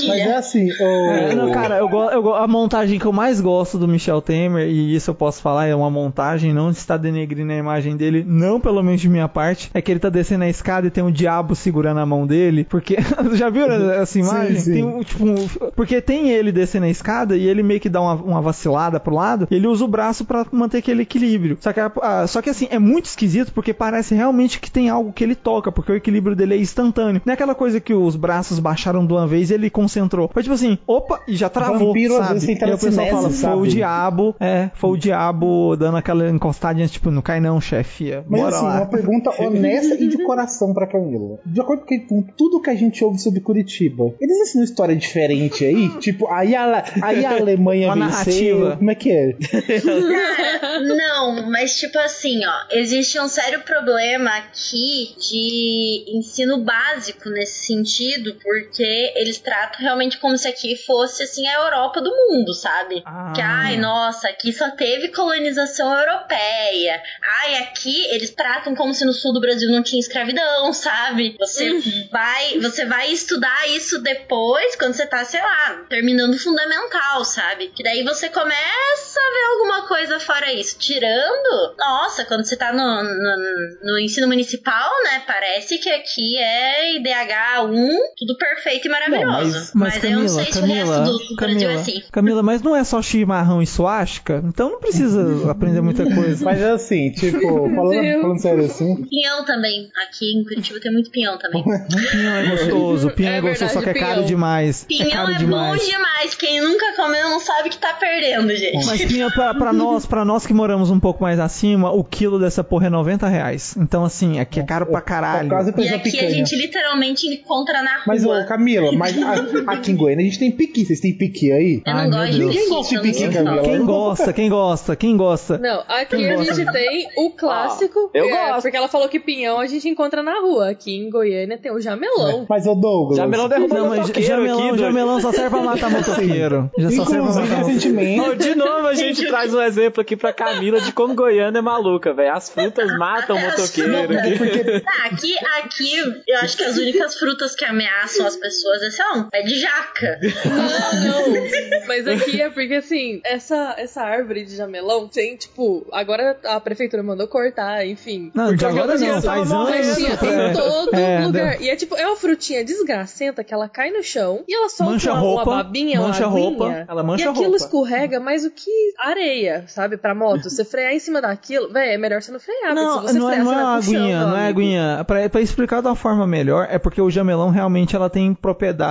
Mas é assim, o... É, não, cara, eu, eu a montagem que eu mais gosto do Michel Temer, e isso eu posso falar, é uma montagem, não está denegrindo a imagem dele, não pelo menos de minha parte, é que ele tá descendo a escada e tem um diabo segurando a mão dele, porque, (laughs) já viram essa imagem? sim. Tem um, tipo, um- porque tem ele descendo a escada e ele meio que dá uma, uma vacilada pro lado, ele usa o braço pra manter aquele equilíbrio. Só que, a- a- só que assim, é muito esquisito porque parece realmente que tem algo que ele toca, porque o equilíbrio dele é instantâneo. Não é aquela coisa que os braços baixaram de uma vez e ele concentrou. Foi tipo assim, opa, e já travou, Vampiro, às sabe? vezes, e o pessoal fala, foi o sabe? diabo, é, foi o diabo dando aquela encostadinha, tipo, não cai não, chefia. Mas Bora assim, lá. uma pergunta (laughs) honesta e de coração pra Camila. De acordo com tudo que a gente ouve sobre Curitiba, eles ensinam história diferente aí? (laughs) tipo, aí a, aí a Alemanha Uma venceu. narrativa. Como é que é? Cara, não, mas tipo assim, ó, existe um sério problema aqui de ensino básico nesse sentido, porque eles tratam realmente como se aqui fosse assim a Europa do mundo, sabe? Ah. Que ai, nossa, aqui só teve colonização europeia. Ai, aqui eles tratam como se no sul do Brasil não tinha escravidão, sabe? Você vai, você vai estudar isso depois, quando você tá, sei lá, terminando o fundamental, sabe? Que daí você começa a ver alguma coisa fora isso. Tirando, nossa, quando você tá no, no, no ensino municipal, né? Parece que aqui é IDH 1, tudo perfeito e maravilhoso. Mas- mas, eu não sei se o resto do, é Camila, assim. Camila, mas não é só chimarrão e suástica? Então não precisa (laughs) aprender muita coisa. Mas assim, tipo, falando falando sério assim. Pinhão também. Aqui em Curitiba tem muito pinhão também. (laughs) Pinhão é gostoso, pinhão é, É gostoso, só que é verdade, caro pinhão. demais. é Pinhão caro é, bom demais. demais. Quem nunca comeu não sabe que tá perdendo, gente. Mas pinhão, pra, pra nós, pra nós que moramos um pouco mais acima, o quilo dessa porra é 90 reais. Então, assim, aqui é caro pra caralho. Quase E aqui a picanha. gente literalmente encontra na rua. Mas, ô, Camila, mas a- aqui em Goiânia a gente tem piqui. Vocês têm piqui aí? Eu não Ai, gosto de piqui, Quem gosta de piqui. Camila? Quem gosta, quem gosta, quem gosta? Não, aqui Quem a gosta? gente tem o clássico. eu é, gosto. Porque ela falou que pinhão a gente encontra na rua. Aqui em Goiânia tem o jamelão. Mas, ô Douglas. Jamelão derrubou Não, o mas jamelão, aqui, jamelão só serve pra matar motoqueiro. Já só serve pra matar motoqueiro. recentemente. De novo a gente traz um exemplo aqui pra Camila de como Goiânia é maluca, velho. As frutas matam o motoqueiro. aqui. (laughs) (laughs) Ah, aqui, aqui, eu acho que as únicas frutas que ameaçam as pessoas é, um pé de jaca. Não, não. (laughs) Mas aqui é porque, assim, essa, essa árvore de jamelão tem, tipo, agora a prefeitura mandou cortar, enfim. Não, de agora não, faz Mas anos. tinha que- em todo é, lugar. deu- E é tipo, é uma frutinha desgracenta que ela cai no chão e ela solta Mancha uma, roupa, uma babinha, mancha uma roupa, aguinha, ela mancha E aquilo roupa. escorrega mais o que areia, sabe? Pra moto. Você frear em cima daquilo, véi, é melhor você não frear. Não, porque se você não é, frear, não é uma aguinha, não é aguinha. Pra, pra explicar de uma forma melhor, é porque o jamelão realmente ela tem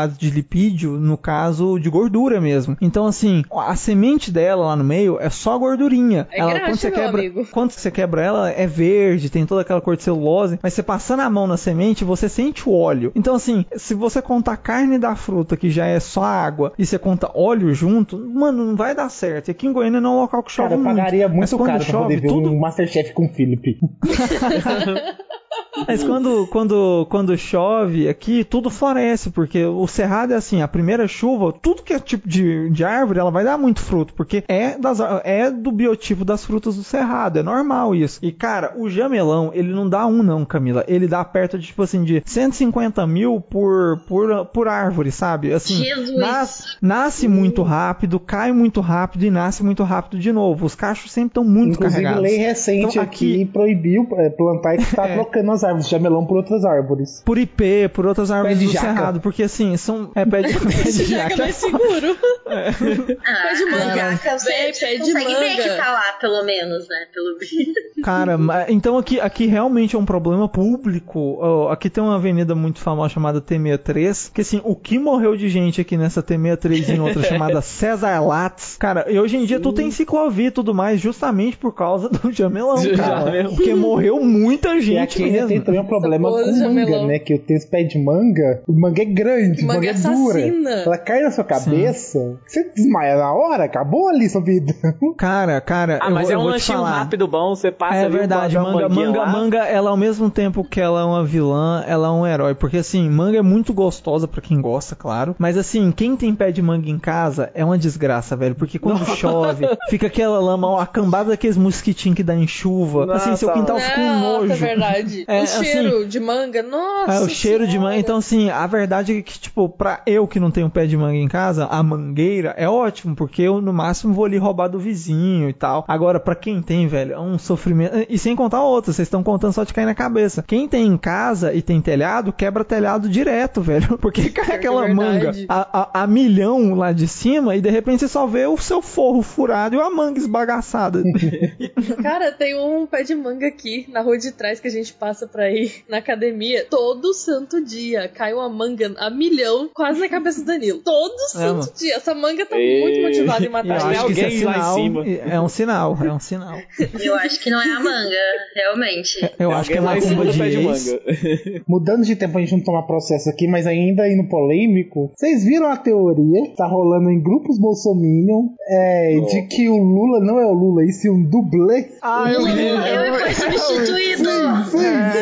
de lipídio, no caso de gordura mesmo. Então, assim, a semente dela lá no meio é só gordurinha. É ela, graxa, quando você meu quebra, amigo. quando você quebra ela, é verde, tem toda aquela cor de celulose, mas você passando a mão na semente, você sente o óleo. Então, assim, se você contar a carne da fruta, que já é só água, e você conta óleo junto, mano, não vai dar certo. E aqui em Goiânia não é um local que chove Cara, eu muito. pagaria mas muito quando caro pra chove, poder ver tudo um Masterchef com o Felipe. (laughs) Mas quando, quando, quando chove aqui, tudo floresce, porque o cerrado é assim, a primeira chuva, tudo que é tipo de, de árvore, ela vai dar muito fruto, porque é, das, é do biotipo das frutas do cerrado, é normal isso. E cara, o jamelão, ele não dá um não, Camila, ele dá perto de tipo assim, de 150 mil por, por, por árvore, sabe? Assim, Jesus. nasce, nasce muito rápido, cai muito rápido e nasce muito rápido de novo. Os cachos sempre estão muito Inclusive, carregados. lei recente Então, aqui, proibiu é, plantar e tá (laughs) É. trocando as árvores de jamelão por outras árvores. por IP, por outras árvores de do jaca. cerrado, porque assim, são. É pé de, (laughs) pé de é jaca. mais seguro. (laughs) Ah, Pé de manga. jaca, você, pé de consegue ver manga. que tá lá, pelo menos, né? Pelo Cara, então aqui, aqui realmente é um problema público. Ó, aqui tem uma avenida muito famosa chamada T63, que assim, o que morreu de gente aqui nessa T63 e em outra (laughs) chamada César Lattes, cara, e hoje em dia tu tem ciclovia e tudo mais justamente por causa do jamelão, cara. jamelão. Porque morreu muita E gente aqui ainda tem também um problema com manga, né? Que eu tenho esse pé de manga, o manga é grande, o Manga manga é dura. assassina. Ela cai na sua cabeça, você desmaia na hora, acabou ali sua vida. (laughs) Cara, cara, Ah, eu mas vou, é um lanchinho rápido bom, você passa É ali, verdade, manga, manga, lá. manga, ela ao mesmo tempo que ela é uma vilã, ela é um herói, porque assim, manga é muito gostosa pra quem gosta, claro, mas assim, quem tem pé de manga em casa é uma desgraça, velho, porque quando chove, (laughs) fica aquela lama, a cambada daqueles mosquitinhos que dá em chuva, assim, seu Nossa, quintal fica um Nossa, nojo. é verdade. É, o assim, cheiro de manga, nossa. É, o cheiro de senhora. manga. Então, assim, a verdade é que, tipo, pra eu que não tenho pé de manga em casa, a mangueira é ótimo, porque eu, no máximo, vou ali roubar do vizinho e tal. Agora, pra quem tem, velho, é um sofrimento. E sem contar outras, vocês estão contando só de cair na cabeça. Quem tem em casa e tem telhado, quebra telhado direto, (laughs) velho. Porque cai é aquela manga verdade. a, a- a milhão lá de cima e de repente você só vê o seu forro furado e a manga esbagaçada. (laughs) Cara, tem um pé de manga aqui na rua de trás que a gente passa pra ir na academia. Todo santo dia cai uma manga a milhão quase na cabeça do Danilo. Todo santo mano. dia. Essa manga tá E- muito motivada em eu matar Tem acho que é alguém lá em sinal. cima. É um sinal, é um sinal. Eu acho que não é a manga, realmente. Eu Tem acho que é macumba do de pé de ex. manga. (laughs) Mudando de tempo, a gente não tomar processo aqui, mas ainda indo polêmico. Vocês viram a teoria que tá rolando em grupos bolsominion é, de que o Lula não é o Lula, e sim um dublê? Ah, eu vi. Ele foi substituído.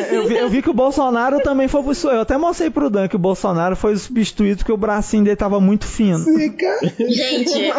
É, eu, vi eu vi que o Bolsonaro também foi. Eu até mostrei pro Dan que o Bolsonaro foi substituído porque o bracinho dele tava muito fino. Fica. Gente,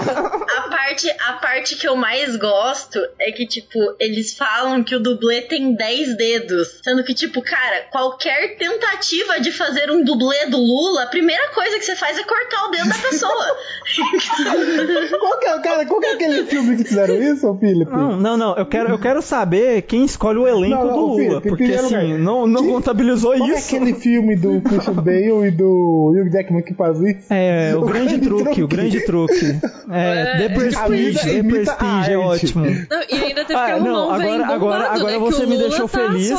parte, a parte que eu mais gosto é que, tipo, eles falam que o dublê tem 10 dedos. Sendo que, tipo, cara, qualquer tentativa de fazer um dublê do Lula, a primeira coisa que você faz é cortar o dedo da pessoa. (laughs) Qual que é, cara, qual que é aquele filme que fizeram isso, Felipe? Não, não, não. Eu quero, eu quero saber quem escolhe o elenco Não, não, do Lula. Felipe, porque primeiro assim, lugar, não, não que- contabilizou Qual é isso. aquele filme do Christian Bale e do Hugh Jackman que faz isso? É, o, O (laughs) grande grande truque, truque. o grande truque. (laughs) É, The De Prestige. Imita a Prestige é ótimo. Não, e ainda teve Ah, que arrumar não, um agora, agora, bombado, agora né? você que o me deixou tá feliz.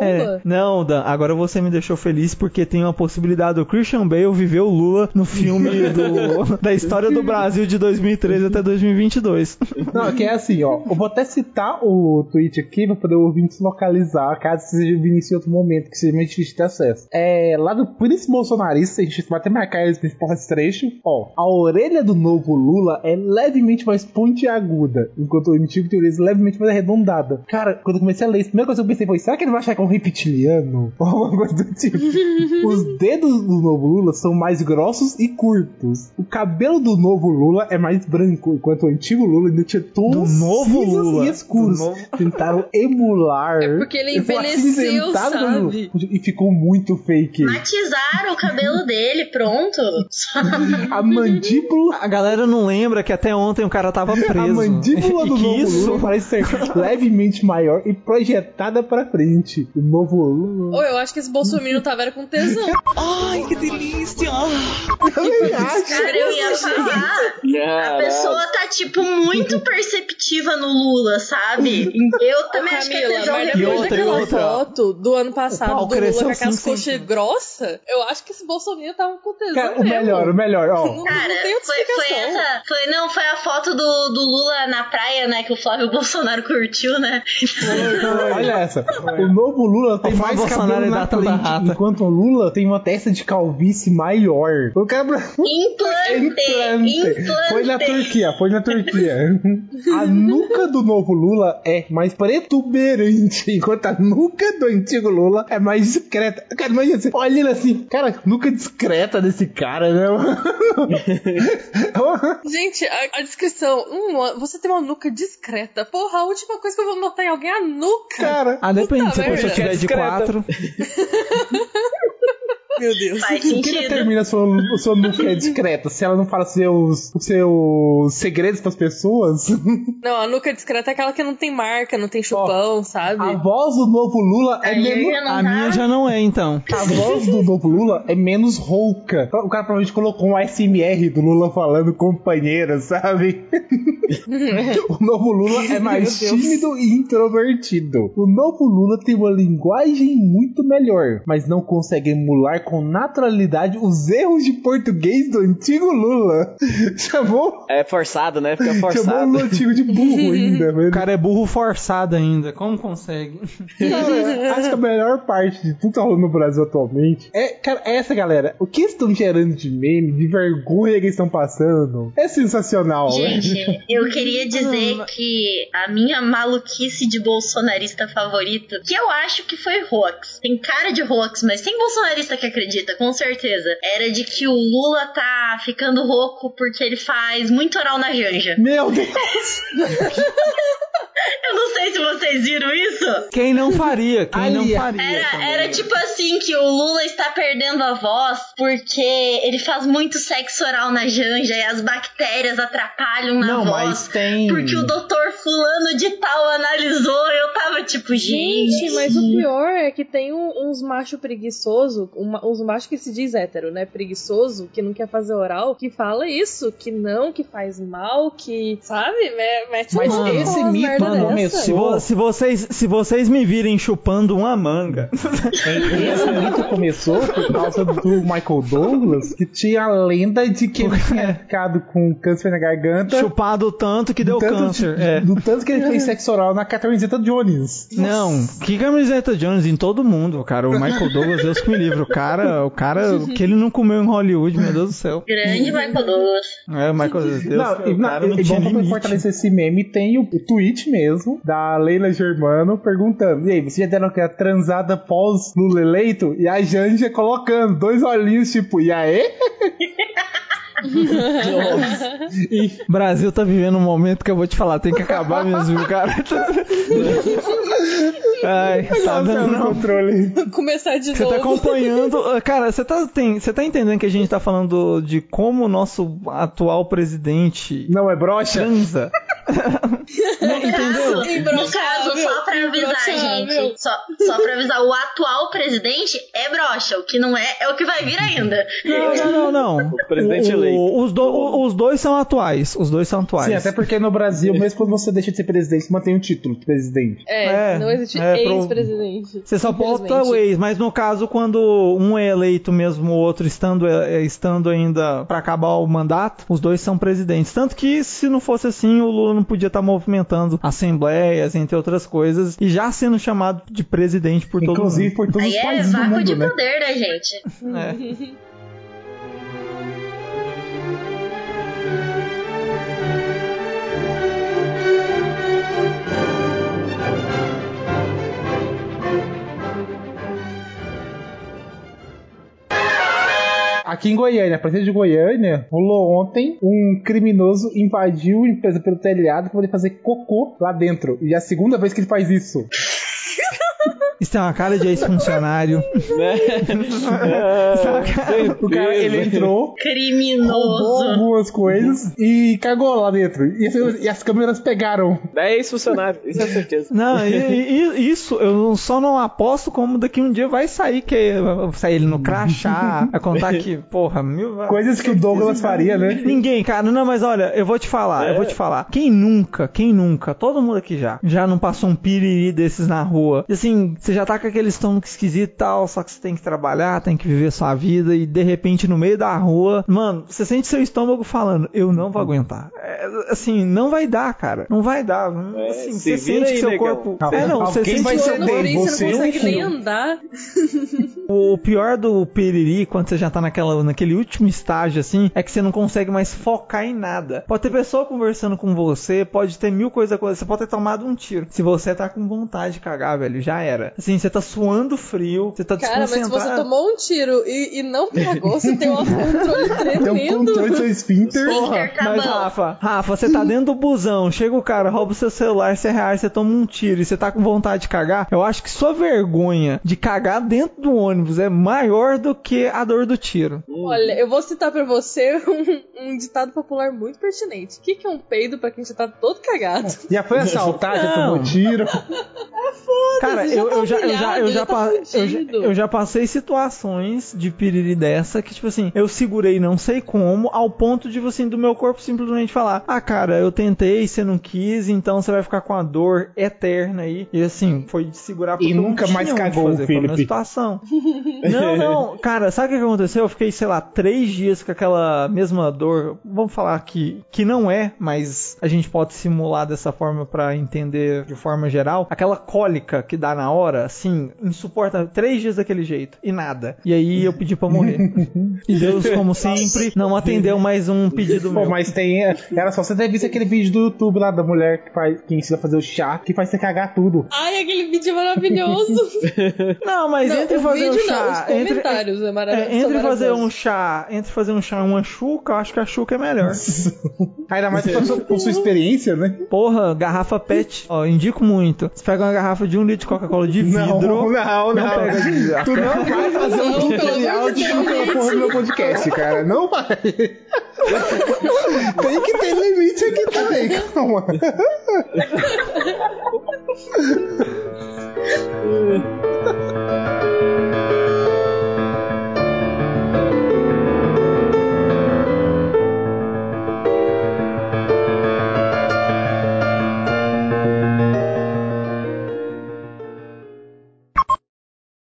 É, não, Dan, agora você me deixou feliz porque tem uma possibilidade do Christian Bale viver o Lula no filme do- (laughs) da história do Brasil de 2013 até 2022. Não, que é assim, ó. Eu vou até citar o tweet aqui pra poder o ouvinte se localizar, caso seja Vinícius em outro momento, que seja mais difícil de ter acesso. É, lá do Príncipe Bolsonarista, a gente vai até marcar esse trecho. Ó, a orelha do novo Lula é levemente mais pontiaguda, enquanto o antigo tem a orelha levemente mais arredondada. Cara, quando eu comecei a ler isso, a primeira coisa que eu pensei foi: será que ele vai achar que é um reptiliano? (laughs) Ou alguma coisa do tipo. (laughs) Os dedos do novo Lula são mais grossos e curtos. O cabelo do novo Lula é mais branco, enquanto o antigo Lula ainda tinha tons Do novo Lula. e escuros. Novo- Tentaram (laughs) emular. É porque ele envelheceu, sabe? E ficou muito fake. Matizaram o cabelo dele, pronto. A mandíbula. A galera não lembra que até ontem o cara tava (laughs) preso. A mandíbula do que novo isso? Lula parece ser (laughs) levemente maior e projetada pra frente. O novo Lula. Ou eu acho que esse bolsominion tava era com tesão. (laughs) Eu também acho. Cara, eu ia falar. A pessoa tá, tipo, muito perceptiva no Lula, sabe? Eu também acho que é tesão mas depois outra, daquela outra. foto do ano O passado do Lula com aquelas cinco coxas grossas, eu acho que esse bolsominion tava com tesão Cara, o mesmo. melhor, o melhor, ó. Não, Cara, não tem outra foi, foi explicação. essa. Foi, não, foi a foto do, do Lula na praia, né? Que o Flávio (laughs) Bolsonaro curtiu, né? Olha essa. O novo Lula tem O mais Bolsonaro cabelo é na frente, rata. enquanto o Lula tem uma testa de calvície maior. O cara Implante! (laughs) Implante. Implante! Foi na Turquia, foi na Turquia. A nuca do novo Lula é mais protuberante, enquanto a nuca do antigo Lula é mais discreta. Cara, imagina assim, olha ele assim, cara, nuca discreta desse cara, né? (laughs) Gente, a, a descrição. Hum, você tem uma nuca discreta. Porra, a última coisa que eu vou notar em alguém é a nuca. cara, Ah, depende, se a pessoa tiver de quatro. (laughs) Meu Deus. Faz o que sentido. determina se a sua nuca é discreta? Se ela não fala seus, seus segredos pras pessoas? (laughs) Não, a nuca discreta é aquela que não tem marca, não tem chupão, sabe? A voz do novo Lula é Aí menos. A tá- minha já não é, então. A voz do novo Lula é menos rouca. O cara provavelmente colocou um SMR do Lula falando companheira, sabe? (laughs) o novo Lula é mais tímido e introvertido. O novo Lula tem uma linguagem muito melhor, mas não consegue emular com naturalidade os erros de português do antigo Lula. (laughs) Chamou, É forçado, né? Fica chamou o forçado. Lula antigo de burro (laughs) ainda, velho. O cara é burro forçado ainda. Como consegue? (laughs) Acho que a melhor parte de tudo que tá rolando no Brasil atualmente é, cara, é essa galera. O que eles estão gerando de meme, de vergonha que eles estão passando, é sensacional, né? Gente, eu queria dizer que a minha maluquice de bolsonarista favorito, que eu acho que foi hoax. Tem cara de hoax, mas tem bolsonarista que acredita, com certeza. Era de que o Lula tá ficando rouco porque ele faz muito oral na janja. Meu Deus! (laughs) Eu não sei se vocês viram isso. Quem não faria? Quem não faria? Era, era tipo assim que o Lula está perdendo a voz porque ele faz muito sexo oral na janja e as bactérias atrapalham na Não, voz. mas tem. Porque o doutor fulano de tal analisou, eu tava tipo, gente. Gente, mas o pior é que tem um- uns macho preguiçoso, uma- uns machos que se diz hétero, né? Preguiçoso, que não quer fazer oral, que fala isso, que não, que faz mal, que, sabe? Me- Mete Mas esse mito não dessa. Se, vo- se vocês, se vocês me virem chupando uma manga, Esse mito começou por causa do Michael Douglas, que tinha a lenda de que ele tinha ficado com câncer na garganta. chupado tanto que deu tanto câncer. de- É. Do tanto que ele fez sexo oral na camiseta Jones. Não, que camiseta Jones em todo mundo, cara. O Michael Douglas, Deus que me livre. O cara, o cara que ele não comeu em Hollywood, meu Deus do céu. Grande Michael Douglas. É, o Michael Deus, não, o e, cara não, e tinha bom pra limite. fortalecer esse meme, tem o, o tweet mesmo da Leila Germano perguntando: E aí, você já deram aquela transada pós Lula eleito? E a Janja colocando dois olhinhos, tipo, e aí? (laughs) e, Brasil tá vivendo um momento que eu vou te falar, tem que acabar mesmo, viu, cara. Ai, tá dando no não. controle. Começar de Você novo. tá acompanhando. (laughs) Cara, você tá, tem, você tá entendendo que a gente tá falando de como o nosso atual presidente Não é brocha? transa? (laughs) Não, entendeu? No caso, só pra avisar, gente. Só, só pra avisar, o atual presidente é brocha. O que não é, é o que vai vir ainda. Não, não, não, não. (laughs) O presidente O- eleito. Os, do- o- os dois são atuais. Os dois são atuais. Sim, até porque no Brasil, mesmo quando você deixa de ser presidente, você mantém o título de presidente. É, É, não existe é, pro- ex-presidente. Você só bota o ex, mas no caso, quando um é eleito mesmo, o outro estando, é, estando ainda pra acabar o mandato, os dois são presidentes. Tanto que, se não fosse assim, o Lula não podia estar movimentando assembleias, entre outras coisas, e já sendo chamado de presidente por todo Inclusive por todos Aí os é países do vácuo de mundo, né? poder, né, gente? mundo. É. (laughs) Aqui em Goiânia, a partir de Goiânia, rolou ontem um criminoso invadiu a empresa pelo telhado pra poder fazer cocô lá dentro. E é a segunda vez que ele faz isso. (laughs) Isso tem uma cara de ex-funcionário. Né? (laughs) É, O cara, ele entrou, Criminoso. algumas coisas e cagou lá dentro. E, as- e as câmeras pegaram. É ex-funcionário, isso é certeza. Não, e- e- isso eu só não aposto como daqui um dia vai sair, que sair ele no crachá, vai contar que, porra, mil. Coisas que o Douglas faria, né? Ninguém, cara, não, mas olha, eu vou te falar, eu vou te falar. Quem nunca, quem nunca, todo mundo aqui já, já não passou um piriri desses na rua. E assim, você já tá com aquele estômago esquisito e tal, só que você tem que trabalhar, tem que viver sua vida e de repente no meio da rua, mano, você sente seu estômago falando, eu não vou aguentar. É, assim, não vai dar, cara. Não vai dar. É, assim, se você sente aí, que seu negão. corpo. Não, é, não, você sente vai que ser isso você não é consegue nem andar. O pior do piriri, quando você já tá naquela, naquele último estágio, assim, é que você não consegue mais focar em nada. Pode ter pessoa conversando com você, pode ter mil coisas, você pode ter tomado um tiro. Se você tá com vontade de cagar, velho, já era. Assim, você tá suando frio, você tá Cara, mas se desconcentrado. você tomou um tiro e, e não cagou, você tem um (laughs) autocontrole Tem um tremendo. controle do seu esfíncter. Porra, mas. Rafa, Rafa, você tá dentro do busão, chega o cara, rouba o seu celular, você reais, você toma um tiro e você tá com vontade de cagar, eu acho que sua vergonha de cagar dentro do ônibus é maior do que a dor do tiro. Olha, eu vou citar pra você um, um ditado popular muito pertinente. O que, que é um peido pra quem já tá todo cagado? Já foi assaltado, já tomou tiro. Cara, já eu, tá eu, já, eu, já, eu, já tá eu, eu já passei situações de piriri dessa que, tipo assim, eu segurei não sei como, ao ponto de, assim, do meu corpo simplesmente falar: Ah, cara, eu tentei, você não quis, então você vai ficar com a dor eterna aí. E assim, foi de segurar porque E nunca mais cagou, fazer, foi a minha Felipe. situação. (laughs) não, não, cara, sabe o que aconteceu? Eu fiquei, sei lá, três dias com aquela mesma dor. Vamos falar que, que não é, mas a gente pode simular dessa forma pra entender de forma geral. Aquela cólica que dá na hora, assim, insuportável. Três dias daquele jeito e nada. E aí eu pedi pra morrer. (laughs) e Deus, como sempre, não atendeu mais um pedido Pô, meu. mas tem. Era só você ter visto aquele vídeo do YouTube lá da mulher que, faz, que ensina a fazer o chá, que faz você cagar tudo. Ai, aquele vídeo é maravilhoso. (laughs) Não, mas Não, entre o fazer vídeo um chá. não, os entre- comentários é é, entre fazer um chá, entre fazer um chá e uma chuca, eu acho que a chuca é melhor. (laughs) Ainda mais com a sua, com sua experiência, né? Porra, garrafa PET, ó, indico muito. Você pega uma garrafa de um litro de Coca-Cola de vidro. Não, não, não. não. Tu não vai fazer um tutorial de chocolate é no meu podcast, cara. Não vai. (laughs) Tem que ter limite aqui também, calma. (laughs)